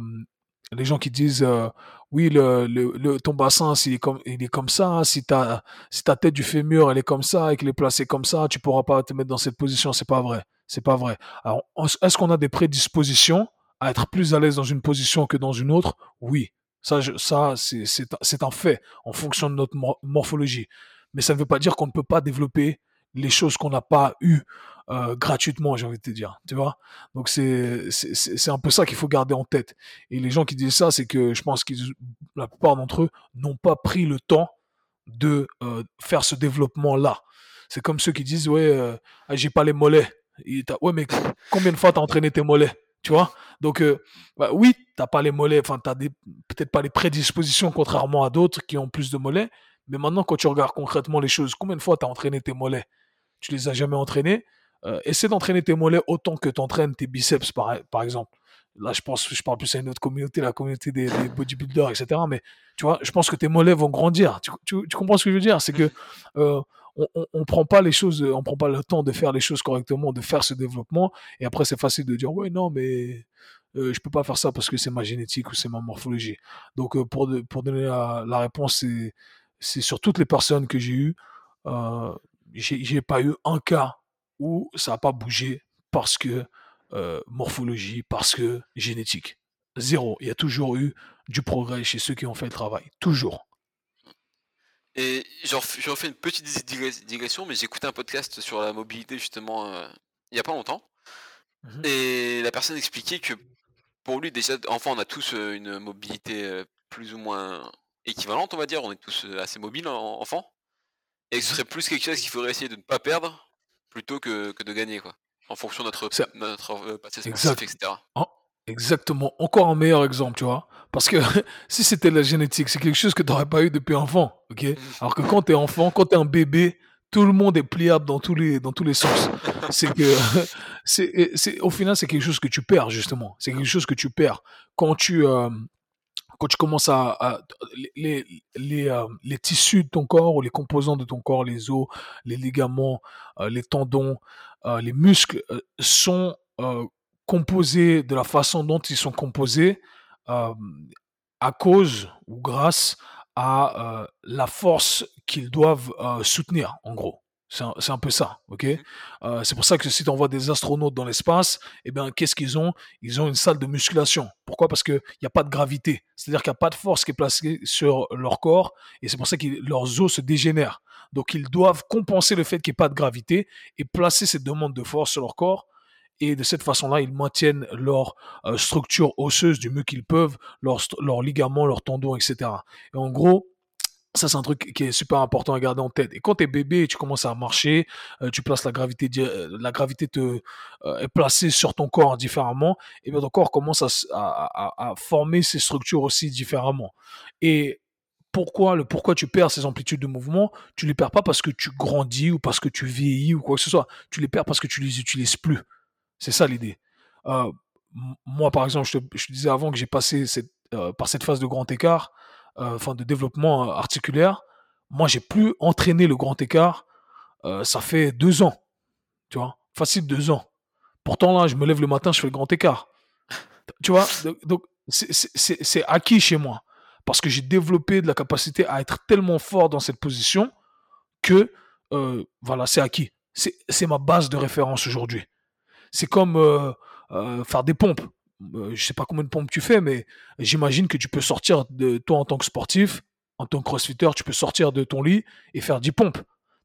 les gens qui disent, euh, oui, le, le, ton bassin, il est comme, il est comme ça. Si ta, si ta tête du fémur, elle est comme ça et qu'elle est placée comme ça, tu pourras pas te mettre dans cette position. C'est pas vrai. C'est pas vrai. Alors, est-ce qu'on a des prédispositions à être plus à l'aise dans une position que dans une autre? Oui. Ça, ça c'est un fait en fonction de notre morphologie. Mais ça ne veut pas dire qu'on ne peut pas développer les choses qu'on n'a pas eues euh, gratuitement, j'ai envie de te dire. Tu vois Donc c'est un peu ça qu'il faut garder en tête. Et les gens qui disent ça, c'est que je pense que la plupart d'entre eux n'ont pas pris le temps de euh, faire ce développement-là. C'est comme ceux qui disent ouais, euh, ah, j'ai pas les mollets. ouais, mais combien de fois t'as entraîné tes mollets? Tu vois Donc bah, oui, t'as pas les mollets, enfin, t'as peut-être pas les prédispositions contrairement à d'autres qui ont plus de mollets. Mais maintenant, quand tu regardes concrètement les choses, combien de fois t'as entraîné tes mollets? Tu les as jamais entraînés? Euh, Essaie d'entraîner tes mollets autant que t'entraînes tes biceps, par, par exemple. Là, je pense, je parle plus à une autre communauté, la communauté des, bodybuilders, etc. Mais tu vois, je pense que tes mollets vont grandir. Tu, tu, comprends ce que je veux dire? C'est que euh, on, on, prend pas les choses, on prend pas le temps de faire les choses correctement, de faire ce développement. Et après, c'est facile de dire, ouais, non, mais euh, je peux pas faire ça parce que c'est ma génétique ou c'est ma morphologie. Donc euh, pour, pour donner la, réponse, c'est sur toutes les personnes que j'ai eues, euh, j'ai pas eu un cas où ça n'a pas bougé parce que euh, morphologie, parce que génétique. Zéro. Il y a toujours eu du progrès chez ceux qui ont fait le travail. Toujours. Et j'en fais une petite digression, mais j'ai écouté un podcast sur la mobilité justement il n'y a pas longtemps. Mmh Et la personne expliquait que pour lui, déjà, enfin, on a tous une mobilité plus ou moins équivalente, on va dire. On est tous assez mobiles, enfants. Et ce mmh serait plus quelque chose qu'il faudrait essayer de ne pas perdre plutôt que, de gagner, quoi. En fonction de notre, notre passé sportif, etc. exactement. Encore un meilleur exemple, tu vois. Parce que si c'était la génétique, c'est quelque chose que tu n'aurais pas eu depuis enfant, ok? Mmh. Alors que quand tu es enfant, quand tu es un bébé, tout le monde est pliable dans tous les, dans tous les sens. c'est que, c'est, au final, c'est quelque chose que tu perds, justement. C'est quelque chose que tu perds. Quand tu, euh, quand tu commences à, les, les, euh, les, tissus de ton corps ou les composants de ton corps, les os, les ligaments, euh, les tendons, les muscles sont composés de la façon dont ils sont composés à cause ou grâce à la force qu'ils doivent soutenir, en gros. C'est un, un, peu ça, ok? Euh, C'est pour ça que si tu envoies des astronautes dans l'espace, eh bien, qu'est-ce qu'ils ont? Ils ont une salle de musculation. Pourquoi? Parce qu'il n'y a pas de gravité. C'est-à-dire qu'il n'y a pas de force qui est placée sur leur corps, et c'est pour ça que leurs os se dégénèrent. Donc, ils doivent compenser le fait qu'il n'y ait pas de gravité et placer cette demande de force sur leur corps. Et de cette façon-là, ils maintiennent leur euh, structure osseuse du mieux qu'ils peuvent, leurs leur ligaments, leurs tendons, etc. Et en gros, ça, c'est un truc qui est super important à garder en tête. Et quand tu es bébé tu commences à marcher, euh, tu places la gravité, euh, la gravité est placée sur ton corps différemment, et bien ton corps commence à, à, à, former ses structures aussi différemment. Et pourquoi, le pourquoi tu perds ces amplitudes de mouvement, tu les perds pas parce que tu grandis ou parce que tu vieillis ou quoi que ce soit. Tu les perds parce que tu les utilises plus. C'est ça l'idée. moi, par exemple, je te, disais avant que j'ai passé cette, par cette phase de grand écart. Euh, enfin de développement euh, articulaire, moi j'ai plus entraîné le grand écart. Euh, ça fait deux ans, tu vois, facile deux ans. Pourtant là, je me lève le matin, je fais le grand écart. Tu vois, donc c'est acquis chez moi parce que j'ai développé de la capacité à être tellement fort dans cette position que voilà, c'est acquis. C'est ma base de référence aujourd'hui. C'est comme faire des pompes. Euh, je sais pas combien de pompes tu fais, mais j'imagine que tu peux sortir de toi en tant que sportif, en tant que crossfitter, tu peux sortir de ton lit et faire 10 pompes.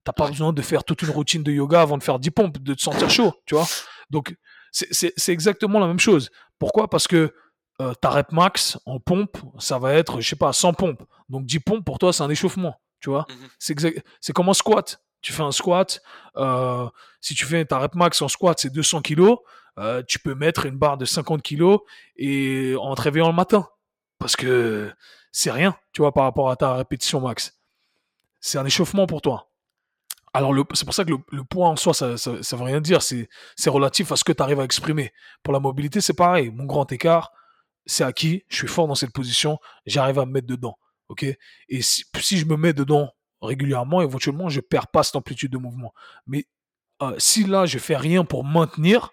T'as pas besoin de faire toute une routine de yoga avant de faire 10 pompes, de te sentir chaud, tu vois. Donc, c'est exactement la même chose. Pourquoi? Parce que euh, ta rep max en pompe, ça va être, je sais pas, 100 pompes. Donc 10 pompes, pour toi, c'est un échauffement, tu vois. Mmh c'est comme un squat. Tu fais un squat, euh, si tu fais ta rep max en squat, c'est 200 kilos. Euh, tu peux mettre une barre de 50 kilos et en te réveillant le matin. Parce que c'est rien, tu vois, par rapport à ta répétition max. C'est un échauffement pour toi. Alors, c'est pour ça que le, poids en soi, ça, ça, veut rien dire. C'est, relatif à ce que tu arrives à exprimer. Pour la mobilité, c'est pareil. Mon grand écart, c'est acquis. Je suis fort dans cette position. J'arrive à me mettre dedans. Et si, je me mets dedans régulièrement, éventuellement, je perds pas cette amplitude de mouvement. Mais euh, si là, je fais rien pour maintenir,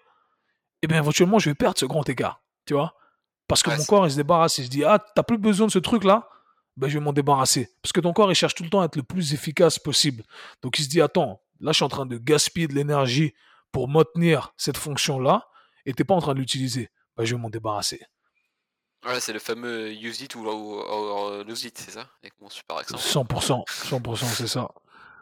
eh bien éventuellement, je vais perdre ce grand écart. Tu vois Parce que mon corps, il se débarrasse. Il se dit, ah, t'as plus besoin de ce truc-là ben, je vais m'en débarrasser. Parce que ton corps, il cherche tout le temps à être le plus efficace possible. Donc il se dit, attends, là, je suis en train de gaspiller de l'énergie pour maintenir cette fonction-là, et t'es pas en train de l'utiliser. Ben, je vais m'en débarrasser. Voilà, c'est le fameux use it ou, lose it, c'est ça? Avec mon super accent. 100%, 100%, c'est ça.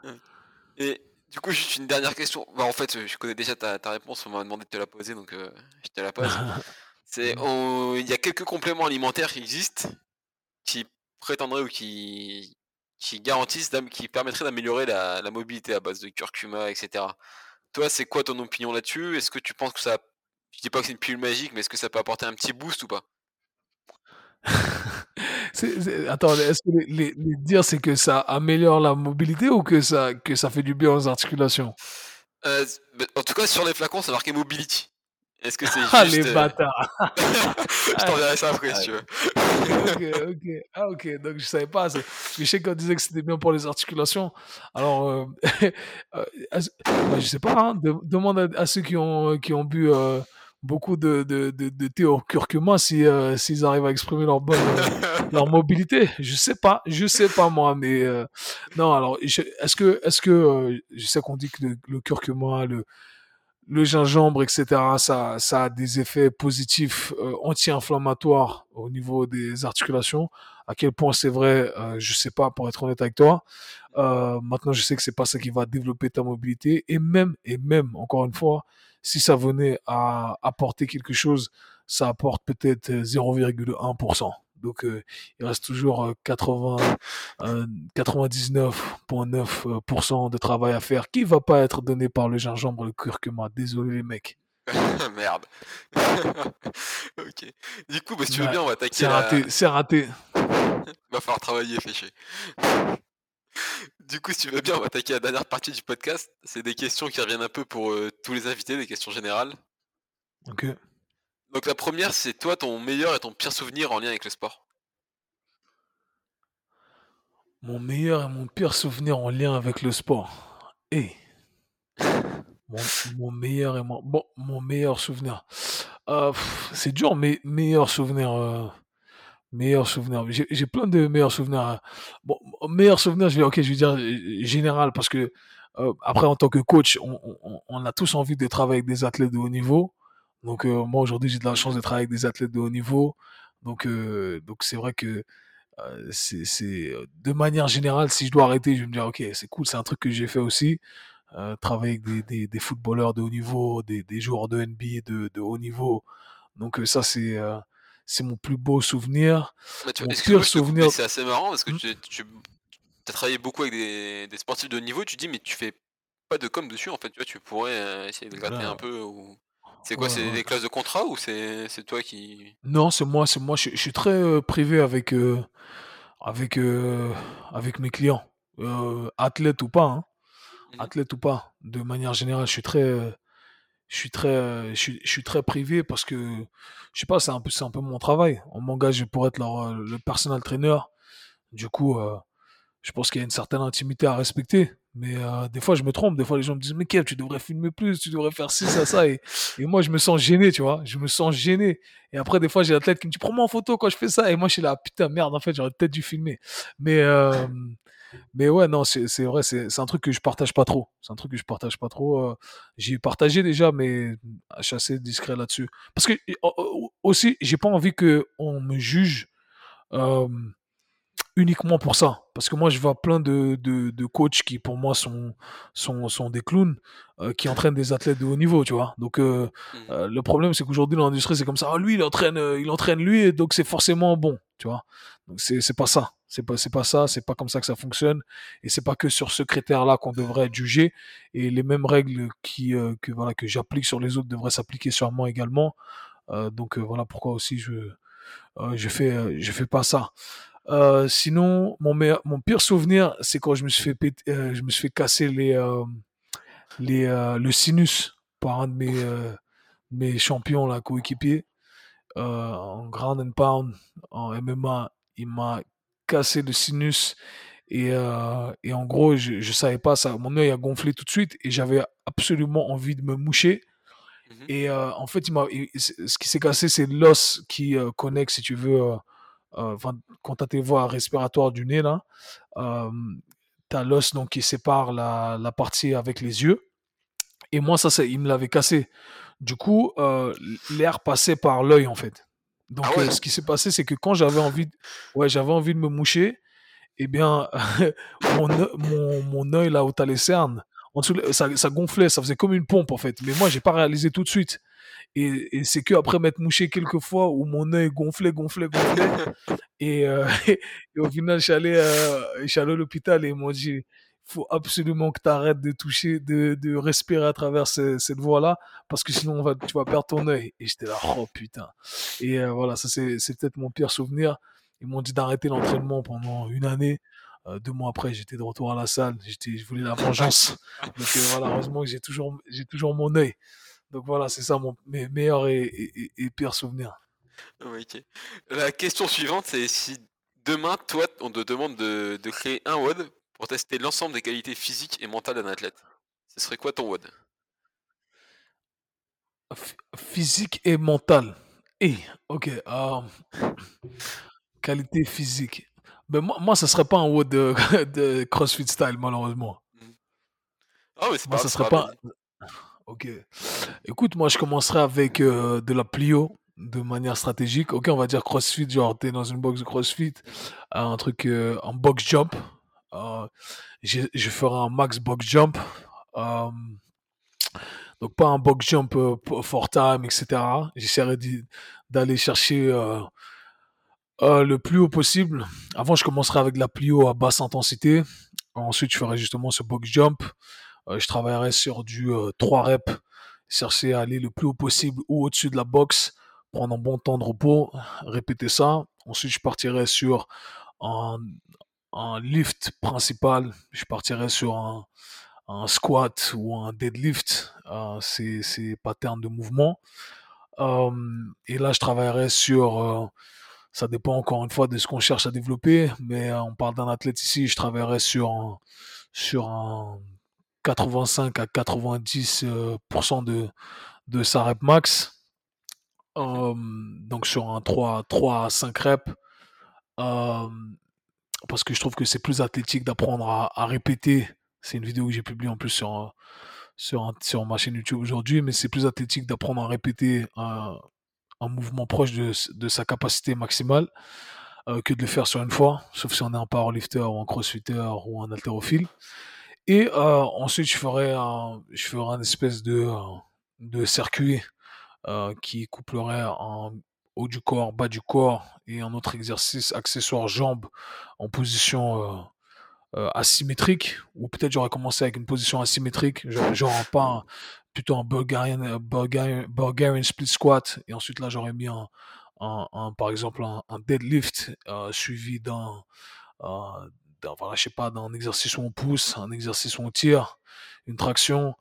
Et du coup, juste une dernière question. Bah, en fait, je connais déjà ta, réponse, on m'a demandé de te la poser, donc euh, je te la pose. C'est, il y a quelques compléments alimentaires qui existent, qui prétendraient ou qui, qui garantissent, qui permettraient d'améliorer la, mobilité à base de curcuma, etc. Toi, c'est quoi ton opinion là-dessus? Est-ce que tu penses que ça, je dis pas que c'est une pilule magique, mais est-ce que ça peut apporter un petit boost ou pas? Attends, est-ce que les, dire c'est que ça améliore la mobilité ou que ça, que ça fait du bien aux articulations? Euh, En tout cas, sur les flacons, c'est marqué mobility. Est-ce que c'est Ah, les euh, bâtards Je t'enverrai ça après si tu veux. ok, ok. Ah, ok. Donc, je savais pas. Parce que je sais qu'on disait que c'était bien pour les articulations. Alors, euh, euh bah, je sais pas. Hein, demande à, ceux qui ont, qui ont bu beaucoup de, de, de, thé au curcuma si, euh, s'ils arrivent à exprimer leur bonne euh, leur mobilité. Je sais pas, je sais pas moi, mais euh, non. Alors, est-ce que est-ce que je sais qu'on dit que le, curcuma, le le gingembre, etc., ça, ça a des effets positifs anti-inflammatoires au niveau des articulations. À quel point c'est vrai, je sais pas, pour être honnête avec toi. maintenant, je sais que c'est pas ça qui va développer ta mobilité. Et même, et même, encore une fois, si ça venait à apporter quelque chose, ça apporte peut-être 0,1%. Donc euh, il reste toujours 80, euh, 99,9% euh, de travail à faire qui va pas être donné par le gingembre, le curcuma. Désolé les mecs. Merde. ok. Du coup, bah, si tu veux bien, on va attaquer. C'est raté, c'est raté. va falloir travailler, fait du coup, si tu veux bien, on va attaquer la dernière partie du podcast. C'est des questions qui reviennent un peu pour euh, tous les invités, des questions générales. Ok. Donc la première, c'est toi ton meilleur et ton pire souvenir en lien avec le sport. Mon meilleur et mon pire souvenir en lien avec le sport. Et eh. mon, meilleur et mon bon mon meilleur souvenir. Euh, c'est dur, mais meilleur souvenir. Euh, Meilleur souvenir. J'ai plein de meilleurs souvenirs. Bon, meilleur souvenir, je vais, ok, je vais dire général parce que euh, après, en tant que coach, on, a tous envie de travailler avec des athlètes de haut niveau. Donc, euh, moi, aujourd'hui, j'ai de la chance de travailler avec des athlètes de haut niveau. Donc, euh, donc c'est vrai que euh, c'est, de manière générale, si je dois arrêter, je vais me dire, ok, c'est cool, c'est un truc que j'ai fait aussi. Euh, travailler avec des, footballeurs de haut niveau, des, joueurs de NBA de haut niveau. Donc, ça, c'est c'est mon plus beau souvenir. tu, mon pire souvenir. C'est assez marrant parce que mmh. tu, tu as travaillé beaucoup avec des, des, sportifs de haut niveau. Tu dis, mais tu fais pas de com dessus en fait. Tu, vois, tu pourrais essayer de gratter un peu. Ou... C'est quoi C'est des classes de contrat ou c'est toi qui. Non, c'est moi. c'est moi. Je, je, suis très euh, privé avec, euh, avec, euh, avec mes clients. athlète ou pas. Hein. Mmh athlète ou pas. De manière générale, je suis très je suis très, je suis, très privé parce que, je sais pas, c'est un peu, mon travail. On m'engage pour être leur, le personal trainer. Du coup, euh, je pense qu'il y a une certaine intimité à respecter. Mais euh, des fois, je me trompe. Des fois, les gens me disent, mais Kev, tu devrais filmer plus, tu devrais faire ci, ça, ça. Et, moi, je me sens gêné, tu vois. Je me sens gêné. Et après, des fois, j'ai l'athlète qui me dit, prends-moi en photo quand je fais ça. Et moi, je suis là, putain, merde, en fait, j'aurais peut-être dû filmer. Mais, euh, mais ouais, non, c'est vrai, c'est un truc que je partage pas trop. C'est un truc que je partage pas trop. Euh, j'ai partagé déjà, mais je suis assez discret là-dessus. Parce que aussi, j'ai pas envie que on me juge euh, uniquement pour ça. Parce que moi, je vois plein de, de, de coachs qui, pour moi, sont, sont, sont des clowns, euh, qui entraînent des athlètes de haut niveau, tu vois. Donc, euh, mmh. euh, le problème, c'est qu'aujourd'hui, dans l'industrie, c'est comme ça. Ah, lui, il entraîne, il entraîne lui, et donc c'est forcément bon, tu vois. Donc, c'est pas ça. C'est pas, pas ça. C'est pas comme ça que ça fonctionne. Et c'est pas que sur ce critère-là qu'on devrait être jugé. Et les mêmes règles qui, euh, que, voilà, que j'applique sur les autres devraient s'appliquer sur moi également. donc, voilà pourquoi aussi je, je fais, je fais pas ça. Euh, sinon, mon, pire souvenir, c'est quand je me suis fait, euh, je me suis fait casser les, euh, les, euh, le sinus par un de mes, euh, mes champions, coéquipiers, en ground and pound, en MMA. Il m'a cassé le sinus et, et en gros, je, je savais pas ça. Mon œil a gonflé tout de suite et j'avais absolument envie de me moucher. Mmh et en fait, il m'a, ce qui s'est cassé, c'est l'os qui connecte, si tu veux, euh, quand tu as tes voies respiratoires du nez, là, euh, tu as l'os donc, qui sépare la, la, partie avec les yeux. Et moi, ça, il me l'avait cassé. Du coup, euh, l'air passait par l'œil, en fait. Donc, ah ce qui s'est passé, c'est que quand j'avais envie, de... ouais, j'avais envie de me moucher, eh bien, mon, mon, mon œil, là où tu as les cernes, en dessous, ça, ça, gonflait, ça faisait comme une pompe, en fait. Mais moi, j'ai pas réalisé tout de suite. Et, et c'est que après m'être mouché quelques fois où mon œil gonflait, gonflait, gonflait. et, euh, et, au final, je suis allé, euh, à l'hôpital et ils m'ont dit, faut absolument que tu arrêtes de toucher, de, de respirer à travers cette voie-là, parce que sinon on va, tu vas perdre ton œil. Et j'étais là, oh putain. Et euh, voilà, ça c'est, c'est peut-être mon pire souvenir. Ils m'ont dit d'arrêter l'entraînement pendant une année. Euh, deux mois après, j'étais de retour à la salle. J'étais, je voulais la vengeance. Donc euh, voilà, heureusement j'ai toujours, j'ai toujours mon œil. Donc voilà, c'est ça mon, mes meilleurs et, et, et pires souvenirs. Ok. La question suivante, c'est si demain, toi, on te demande de, de créer un WOD pour tester l'ensemble des qualités physiques et mentales d'un athlète. Ce serait quoi ton WOD? Physique et mental. Et, ok. Euh, qualité physique. Ben moi, moi, ça serait pas un WOD de, de CrossFit style, malheureusement. Ah, mais c'est pas ça serait pas. Ok. Écoute, moi, je commencerai avec euh, de la plio de manière stratégique. Ok, on va dire CrossFit, genre, t'es dans une box de CrossFit, un truc, euh, un box jump. Euh, je ferai un max box jump. Euh, donc, pas un box jump euh, for time, etc. J'essaierai d'aller chercher le plus haut possible. Avant, je commencerai avec la plio à basse intensité. Ensuite, je ferai justement ce box jump. Je travaillerai sur du 3 euh, reps, chercher à aller le plus haut possible ou au-dessus de la box, prendre un bon temps de repos, répéter ça. Ensuite, je partirai sur un, un lift principal. Je partirai sur un, squat ou un deadlift, euh, ces, patterns de mouvement. Euh, et là, je travaillerai sur, euh, ça dépend encore une fois de ce qu'on cherche à développer, mais on parle d'un athlète ici, je travaillerai sur un, sur un 85 à 90% euh, de, de sa rep max. Donc sur un 3, 3 à 5 reps. Euh, parce que je trouve que c'est plus athlétique d'apprendre à, répéter C'est une vidéo que j'ai publiée en plus sur, sur, sur ma chaîne YouTube aujourd'hui, mais c'est plus athlétique d'apprendre à répéter un, un mouvement proche de, sa capacité maximale euh, que de le faire sur une fois, sauf si on est un powerlifter ou un crossfitter ou un haltérophile. Et euh, ensuite, je ferai un, je ferai un espèce de, de circuit euh, qui couplerait en haut du corps, bas du corps et un autre exercice accessoire jambes en position euh, asymétrique, ou peut-être j'aurais commencé avec une position asymétrique, genre, pas plutôt un Bulgarian, Bulgarian, split squat, et ensuite là j'aurais mis un, par exemple un, deadlift euh, suivi d'un, euh, je sais d'un exercice où on pousse, un exercice où on tire, une traction,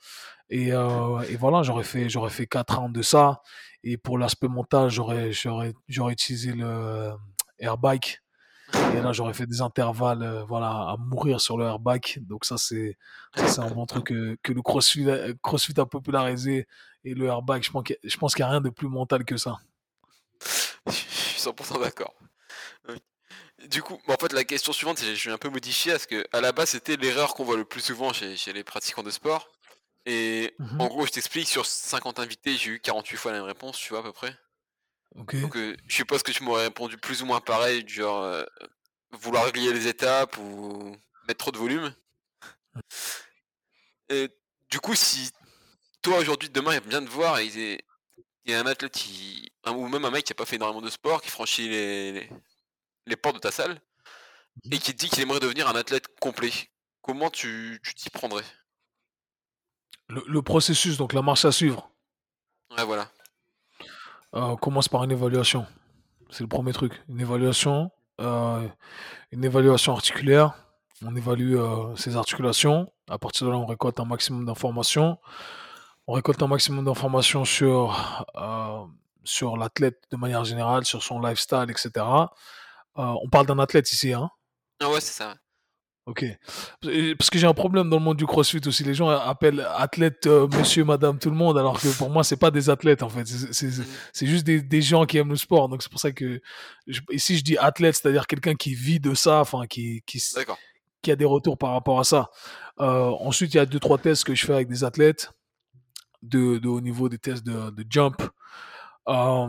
et, euh, et voilà, j'aurais fait, j'aurais fait 4 rounds de ça, et pour l'aspect mental, j'aurais, j'aurais, j'aurais utilisé le air bike et là, j'aurais fait des intervalles euh, voilà, à mourir sur le airbag. Donc ça, c'est un bon truc que, que le CrossFit, CrossFit, a popularisé. Et le airbag, je pense qu'il n'y a rien de plus mental que ça. Je suis 100% d'accord. Du coup, en fait, la question suivante, je vais un peu modifier parce que à la base, c'était l'erreur qu'on voit le plus souvent chez, les pratiquants de sport. Et mmh en gros, je t'explique, sur 50 invités, j'ai eu 48 fois la même réponse, tu vois, à peu près. Donc euh, je suppose que tu m'aurais répondu plus ou moins pareil, genre euh, vouloir régler les étapes ou mettre trop de volume. Et du coup, si toi aujourd'hui, demain, il vient de voir et il y a un athlète qui, ou même un mec qui a pas fait énormément de sport, qui franchit les, les, portes de ta salle et qui te dit qu'il aimerait devenir un athlète complet, comment tu t'y prendrais? Le, le processus, donc la marche à suivre. Ouais, voilà. Euh, on commence par une évaluation. C'est le premier truc. Une évaluation, euh, une évaluation articulaire. On évalue euh, ses articulations. À partir de là, on récolte un maximum d'informations. On récolte un maximum d'informations sur, sur l'athlète de manière générale, sur son lifestyle, etc. on parle d'un athlète ici, hein Ah ouais, c'est ça. Ok. Parce que j'ai un problème dans le monde du crossfit aussi. Les gens appellent athlète euh, monsieur, madame, tout le monde, alors que pour moi, c'est pas des athlètes en fait. C'est mm. juste des, des, gens qui aiment le sport. Donc c'est pour ça que ici je dis athlète, c'est-à-dire quelqu'un qui vit de ça, enfin qui, qui, qui a des retours par rapport à ça. Euh, ensuite, il y a deux, trois tests que je fais avec des athlètes de, de haut niveau, des tests de, de jump. Euh,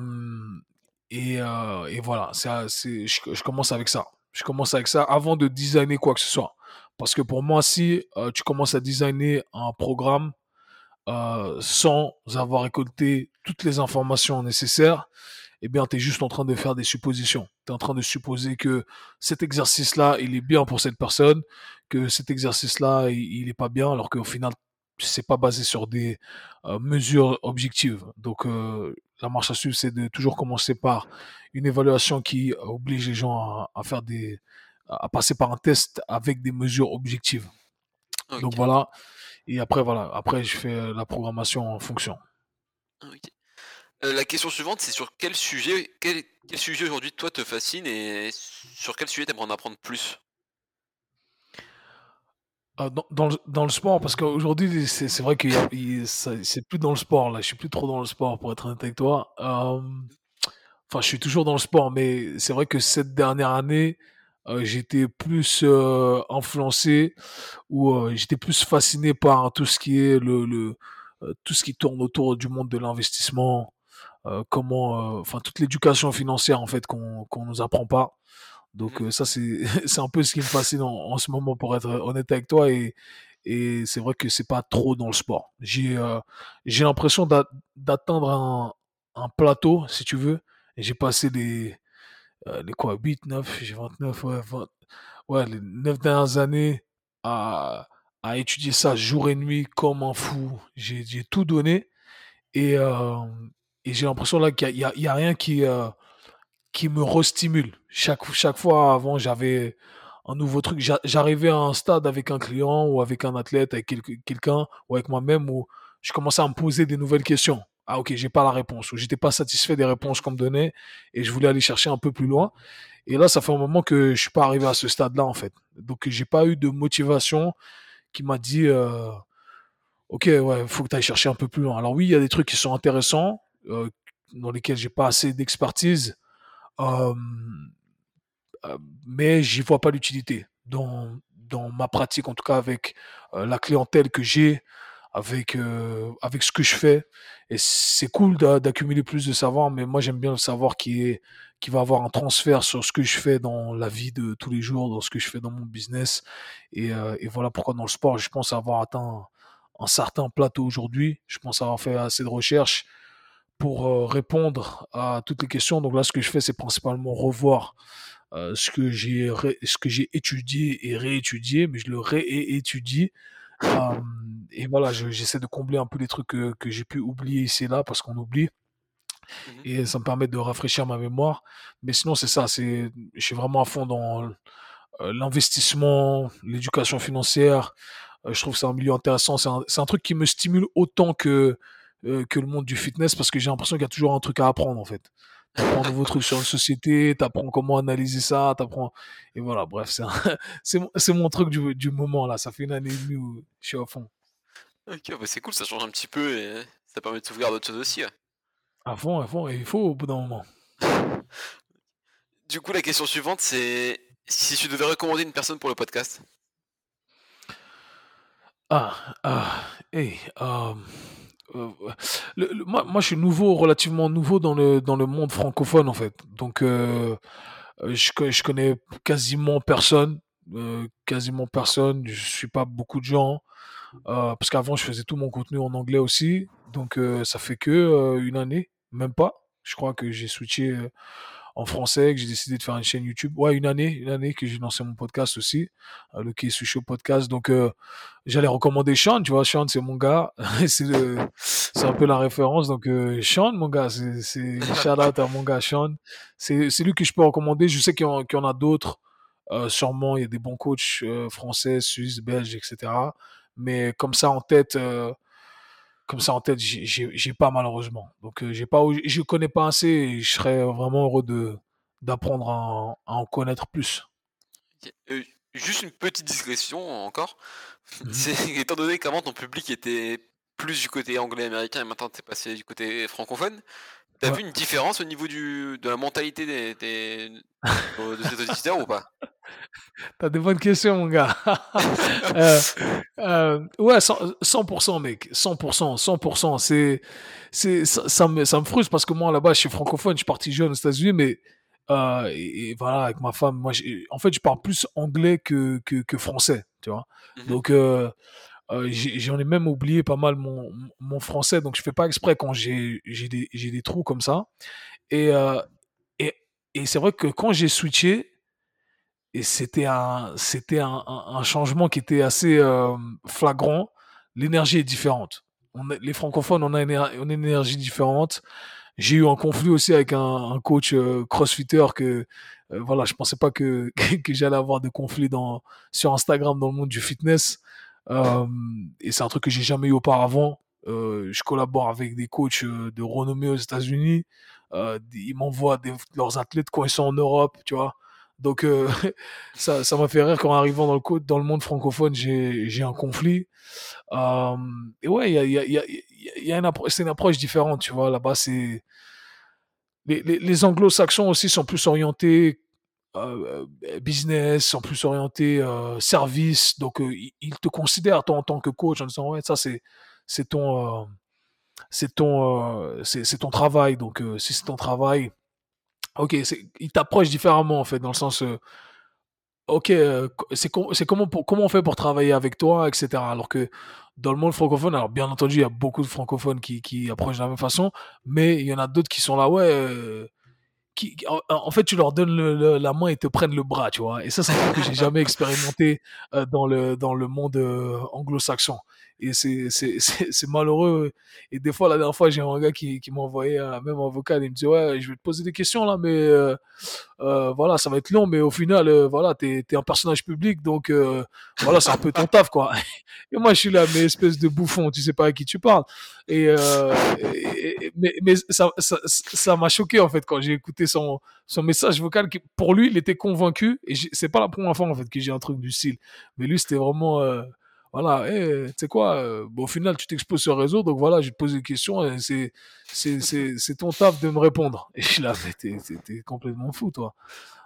et, euh, et, voilà, je, je commence avec ça. Je commence avec ça avant de designer quoi que ce soit. Parce que pour moi, si euh, tu commences à designer un programme euh, sans avoir récolté toutes les informations nécessaires, eh bien, tu es juste en train de faire des suppositions. Tu es en train de supposer que cet exercice-là, il est bien pour cette personne, que cet exercice-là, il n'est pas bien, alors qu'au final, c'est pas basé sur des euh, mesures objectives. Donc, la marche à suivre, c'est de toujours commencer par une évaluation qui oblige les gens à, faire des, à passer par un test avec des mesures objectives. Donc voilà. Et après, voilà. Après, je fais la programmation en fonction. Euh, la question suivante, c'est sur quel sujet, quel, sujet aujourd'hui toi te fascine et sur quel sujet tu aimerais en apprendre plus? Euh, dans, le, sport, parce qu'aujourd'hui, c'est vrai que c'est plus dans le sport, là. Je suis plus trop dans le sport, pour être honnête avec toi. Euh, enfin, je suis toujours dans le sport, mais c'est vrai que cette dernière année, euh, j'étais plus influencé ou j'étais plus fasciné par tout ce qui est le, le tout ce qui tourne autour du monde de l'investissement, comment, enfin, toute l'éducation financière, en fait, qu'on qu'on nous apprend pas. Donc mmh. ça, c'est un peu ce qui me fascine en, ce moment, pour être honnête avec toi. Et, et c'est vrai que c'est pas trop dans le sport. J'ai euh, l'impression d'atteindre un, un, plateau, si tu veux. J'ai passé les, euh, les quoi, 8, 9, j'ai 29, ouais, ouais, les 9 dernières années à, à étudier ça jour et nuit comme un fou. J'ai tout donné. Et, et j'ai l'impression là qu'il n'y a, y a, rien qui, qui me restimule. Chaque, chaque fois avant, j'avais un nouveau truc. J'arrivais à un stade avec un client ou avec un athlète, avec quelqu'un ou avec moi-même où je commençais à me poser des nouvelles questions. Ah ok, j'ai pas la réponse ou j'étais pas satisfait des réponses qu'on me donnait et je voulais aller chercher un peu plus loin. Et là, ça fait un moment que je suis pas arrivé à ce stade-là en fait. Donc j'ai pas eu de motivation qui m'a dit euh, ok ouais, faut que tu ailles chercher un peu plus loin. Alors oui, il y a des trucs qui sont intéressants euh, dans lesquels j'ai pas assez d'expertise mais j'y vois pas l'utilité. Dans, dans ma pratique, en tout cas avec euh, la clientèle que j'ai, avec, euh, avec ce que je fais. Et c'est cool d'accumuler plus de savoir, mais moi j'aime bien le savoir qui, est, qui va avoir un transfert sur ce que je fais dans la vie de tous les jours, dans ce que je fais dans mon business. Et, et voilà pourquoi dans le sport, je pense avoir atteint un certain plateau aujourd'hui. Je pense avoir fait assez de recherches pour répondre à toutes les questions. Donc là, ce que je fais, c'est principalement revoir ce que j'ai ce que j'ai étudié et réétudié, mais je le réétudie. et voilà, j'essaie de combler un peu les trucs que, que j'ai pu oublier ici et là parce qu'on oublie. Mmh et ça me permet de rafraîchir ma mémoire. Mais sinon, c'est ça. C'est, je suis vraiment à fond dans l'investissement, l'éducation financière. je trouve que c'est un milieu intéressant. C'est un, un, truc qui me stimule autant que euh, que le monde du fitness parce que j'ai l'impression qu'il y a toujours un truc à apprendre en fait. T'apprends un nouveau truc sur une société, t'apprends comment analyser ça, t'apprends... Et voilà, bref, c'est, c'est, mon truc du, du, moment là. Ça fait une année et demie où je suis à fond. Ok, bah c'est cool, ça change un petit peu et ça permet de sauvegarder d'autres choses aussi. À fond, à fond, et il faut au bout d'un moment. Du coup, la question suivante, c'est si tu devais recommander une personne pour le podcast. Ah, ah, hey, um... Euh, moi, moi, je suis nouveau, relativement nouveau dans le, dans le monde francophone, en fait. Donc, euh, je, je connais quasiment personne. Euh, quasiment personne. Je suis pas beaucoup de gens. parce qu'avant, je faisais tout mon contenu en anglais aussi. Donc, ça fait que une année, même pas. Je crois que j'ai switché en français, que j'ai décidé de faire une chaîne YouTube. Ouais, une année, une année que j'ai lancé mon podcast aussi, euh, le Kesu Show podcast. Donc, euh, j'allais recommander Sean, tu vois, Sean, c'est mon gars, c'est c'est un peu la référence. Donc, euh, Sean, mon gars, c'est, c'est shout out à mon gars Sean. C'est, c'est lui que je peux recommander. Je sais qu'il y en, qu'il y en a d'autres. Euh, sûrement, il y a des bons coachs euh, français, suisses, belges, etc. Mais comme ça en tête, comme ça en tête, j'ai pas malheureusement. Donc euh, j'ai pas, je connais pas assez. Et je serais vraiment heureux de d'apprendre à, en connaître plus. Euh, juste une petite discrétion encore. Mmh étant donné qu'avant ton public était plus du côté anglais américain et maintenant tu es passé du côté francophone, t'as as vu une différence au niveau du, de la mentalité des, des de ces auditeurs ou pas? T'as des bonnes questions, mon gars. euh, euh, ouais, 100%, mec. 100%, 100%. C'est, c'est, ça, ça, me, ça me frustre parce que moi, là-bas, je suis francophone, je suis parti jeune aux États-Unis, mais euh, et, voilà, avec ma femme, moi, en fait, je parle plus anglais que, que, que français, tu vois? Mmh donc, euh, j'en ai, même oublié pas mal mon, mon français, donc je fais pas exprès quand j'ai des, des trous comme ça. Et, euh, et, et c'est vrai que quand j'ai switché, et c'était un, un, changement qui était assez euh, flagrant. L'énergie est différente. Les francophones, on a, une, une énergie différente. J'ai eu un conflit aussi avec un, coach crossfitter que voilà, je pensais pas que, que j'allais avoir de conflits dans, sur Instagram dans le monde du fitness. Euh, et c'est un truc que j'ai jamais eu auparavant. Euh, je collabore avec des coachs de renommée aux États-Unis. ils m'envoient leurs athlètes quand ils sont en Europe, tu vois. Donc euh, ça, ça m'a fait rire qu'en arrivant dans le, monde francophone, j'ai un conflit. Euh, et ouais, y une c'est une approche différente, tu vois. Là-bas, les anglo-saxons aussi sont plus orientés euh, business, sont plus orientés euh, service. Donc euh, ils te considèrent toi en tant que coach en disant ouais ça c'est ton c'est ton c'est ton travail. Donc si c'est ton travail Ok, il t'approche différemment en fait, dans le sens, euh, ok, euh, c'est comment, comment on fait pour travailler avec toi, etc. Alors que dans le monde francophone, alors bien entendu, il y a beaucoup de francophones qui, qui approchent de la même façon, mais il y en a d'autres qui sont là, ouais, euh, qui, en, fait, tu leur donnes la main et te prennent le bras, tu vois. Et ça, c'est un truc que j'ai jamais expérimenté dans le dans le monde anglo-saxon et c'est, malheureux. Et des fois, la dernière fois, j'ai un gars qui, qui m'a envoyé un, même un vocal, il me dit, ouais, je vais te poser des questions là, mais euh, euh, voilà, ça va être long, mais au final, euh, voilà, t'es, t'es un personnage public, donc euh, voilà, c'est un peu ton taf, quoi. Et moi, je suis là, mais espèce de bouffon, tu sais pas à qui tu parles. Et, euh, mais, mais ça, ça, ça m'a choqué, en fait, quand j'ai écouté son, son message vocal. Pour lui, il était convaincu, et c'est pas la première fois, en fait, que j'ai un truc du style. Mais lui, c'était vraiment voilà, hey, tu sais quoi, euh, bon, au final, tu t'exposes sur le réseau, donc voilà, je te pose des questions et c'est, c'est, c'est, c'est ton taf de me répondre. Et je l'avais, t'es, t'es, complètement fou, toi.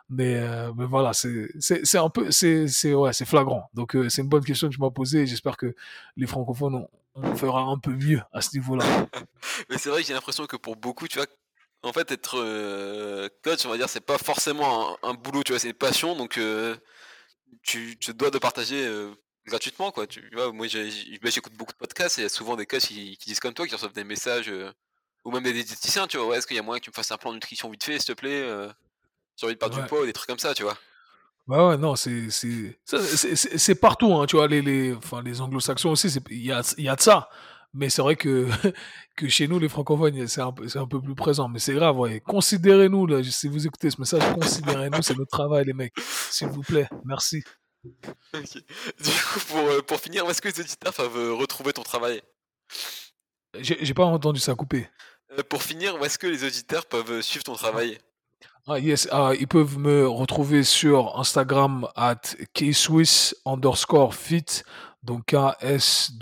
Mais, euh, mais voilà, c'est c'est c'est un peu c'est c'est ouais, c'est flagrant. Donc euh, c'est une bonne question que tu m'as posée. J'espère que les francophones on, on fera un peu mieux à ce niveau-là. Mais c'est vrai que j'ai l'impression que pour beaucoup, tu vois, en fait, être euh, coach, on va dire, c'est pas forcément un, un boulot, tu vois, c'est une passion, donc euh, tu te dois de partager euh, gratuitement, quoi. Tu vois, moi, bah, j'écoute beaucoup de podcasts et il y a souvent des coachs qui, qui disent comme toi, qui reçoivent des messages, euh, ou même des diététiciens, tu vois, ouais, est-ce qu'il y a moyen que tu me fasses un plan de nutrition vite fait, s'il te plaît euh, J'ai envie de perdre du poids, ou des trucs comme ça, tu vois? Bah ouais, non, c'est c'est partout, hein, tu vois, les les enfin les anglo-saxons aussi, c'est il y a il y a de ça. Mais c'est vrai que que chez nous les francophones, c'est un peu c'est un peu plus présent, mais c'est grave, ouais. Considérez-nous là, si vous écoutez ce message, considérez-nous, c'est notre travail les mecs. S'il vous plaît, merci. Du coup, pour, euh, pour finir, où est-ce que les auditeurs peuvent euh, retrouver ton travail? J'ai pas entendu ça couper. Euh, Pour finir, où est-ce que les auditeurs peuvent suivre ton travail? Ah yes, ah, ils peuvent me retrouver sur Instagram at kswiss underscore fit, donc K-S-W-I-S-S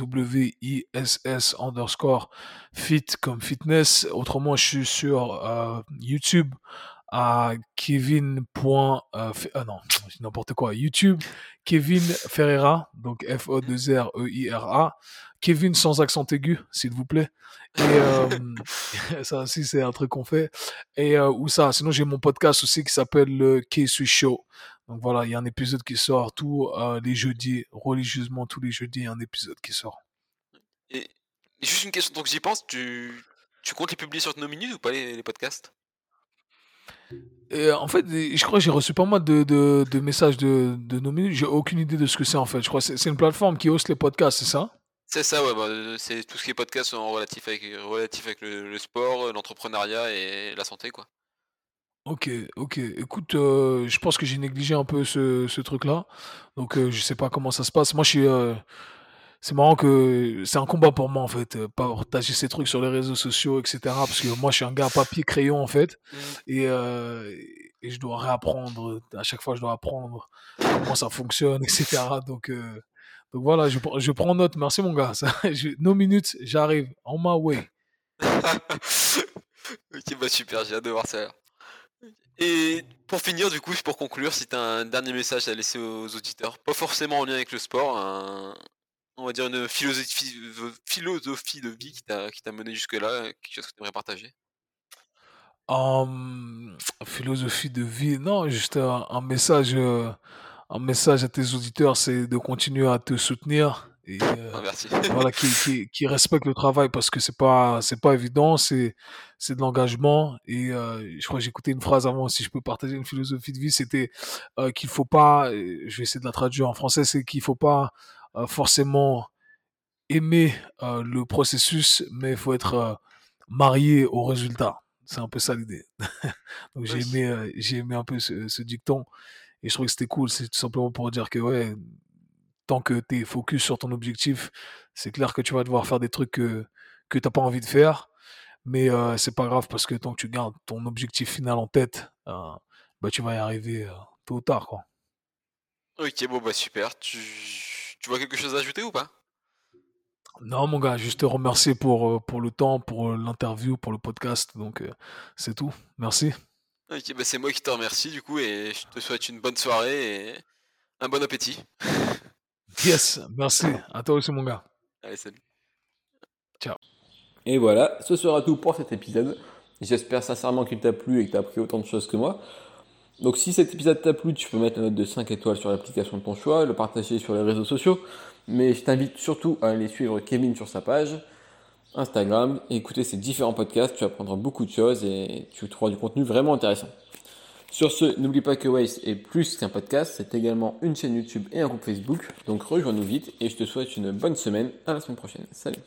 underscore fit comme fitness. Autrement, je suis sur euh, YouTube à Kevin. point, ah non, n'importe quoi. YouTube, Kevin Ferreira, donc F-O-2-R-E-I-R-A. Kevin sans accent aigu, s'il vous plaît. Et euh, ça aussi, c'est un truc qu'on fait. Et euh, où ça Sinon, j'ai mon podcast aussi qui s'appelle le K-Swiss Show. Donc voilà, il y a un épisode qui sort tous les jeudis, religieusement tous les jeudis, il y a un épisode qui sort. Juste une question, donc j'y pense, tu, tu comptes les publier sur nos minutes ou pas les, les podcasts? Et euh, en fait, je crois que j'ai reçu pas mal de, de, de messages de, de nos minutes. J'ai aucune idée de ce que c'est en fait. Je crois que c'est une plateforme qui hoste les podcasts, c'est ça? C'est ça, ouais, bah, euh, c'est tout ce qui est podcast en relatif avec, relatif avec le, le sport, euh, l'entrepreneuriat et la santé, quoi. Ok, ok. Écoute, euh, je pense que j'ai négligé un peu ce, ce truc-là. Donc, euh, je sais pas comment ça se passe. Moi, je suis. euh, c'est marrant que c'est un combat pour moi, en fait. euh, Partager ces trucs sur les réseaux sociaux, etc. Parce que moi, je suis un gars papier-crayon, en fait. Et, euh, et je dois réapprendre. À chaque fois, je dois apprendre comment ça fonctionne, etc. Donc, euh, donc voilà, je, prends- je prends note. Merci, mon gars. Ça, je- nos minutes, j'arrive. On my way. ok, bah super, j'ai hâte de voir ça. Et pour finir, du coup, pour conclure, si t'as un dernier message à laisser aux auditeurs, pas forcément en lien avec le sport, un- on va dire une philosophie, philosophie de vie qui t'a mené jusque-là, quelque chose que tu aimerais partager? Philosophie de vie, non, juste un, un message, euh, un message à tes auditeurs, c'est de continuer à te soutenir et euh, Ah, merci. voilà, qui, qui, qui respectent le travail parce que c'est pas, c'est pas évident, c'est, c'est de l'engagement et euh, je crois que écouté une phrase avant, si je peux partager une philosophie de vie, c'était euh, qu'il faut pas, euh, je vais essayer de la traduire en français, c'est qu'il faut pas euh, forcément aimer euh, le processus, mais il faut être euh, marié au résultat. C'est un peu ça l'idée. Donc j'ai aimé, euh, j'ai aimé un peu ce, ce dicton et je trouve que c'était cool. C'est tout simplement pour dire que ouais, tant que tu es focus sur ton objectif, c'est clair que tu vas devoir faire des trucs que, que tu n'as pas envie de faire, mais euh, c'est pas grave parce que tant que tu gardes ton objectif final en tête, euh, bah, tu vas y arriver euh, tôt ou tard. Quoi. Ok, bon bah super. Tu, tu vois quelque chose à ajouter ou pas? Non, mon gars, juste te remercier pour, euh, pour le temps, pour euh, l'interview, pour le podcast. Donc, euh, c'est tout. Merci. Ok, bah c'est moi qui te remercie du coup et je te souhaite une bonne soirée et un bon appétit. Yes, merci. À toi aussi, mon gars. Allez, salut. Et voilà, ce sera tout pour cet épisode. J'espère sincèrement qu'il t'a plu et que tu as appris autant de choses que moi. Donc si cet épisode t'a plu, tu peux mettre la note de 5 étoiles sur l'application de ton choix, le partager sur les réseaux sociaux. Mais je t'invite surtout à aller suivre Kevin sur sa page Instagram et écouter ses différents podcasts. Tu apprendras beaucoup de choses et tu trouveras du contenu vraiment intéressant. Sur ce, n'oublie pas que Waze est plus qu'un podcast, c'est également une chaîne YouTube et un groupe Facebook. Donc rejoins-nous vite et je te souhaite une bonne semaine. À la semaine prochaine. Salut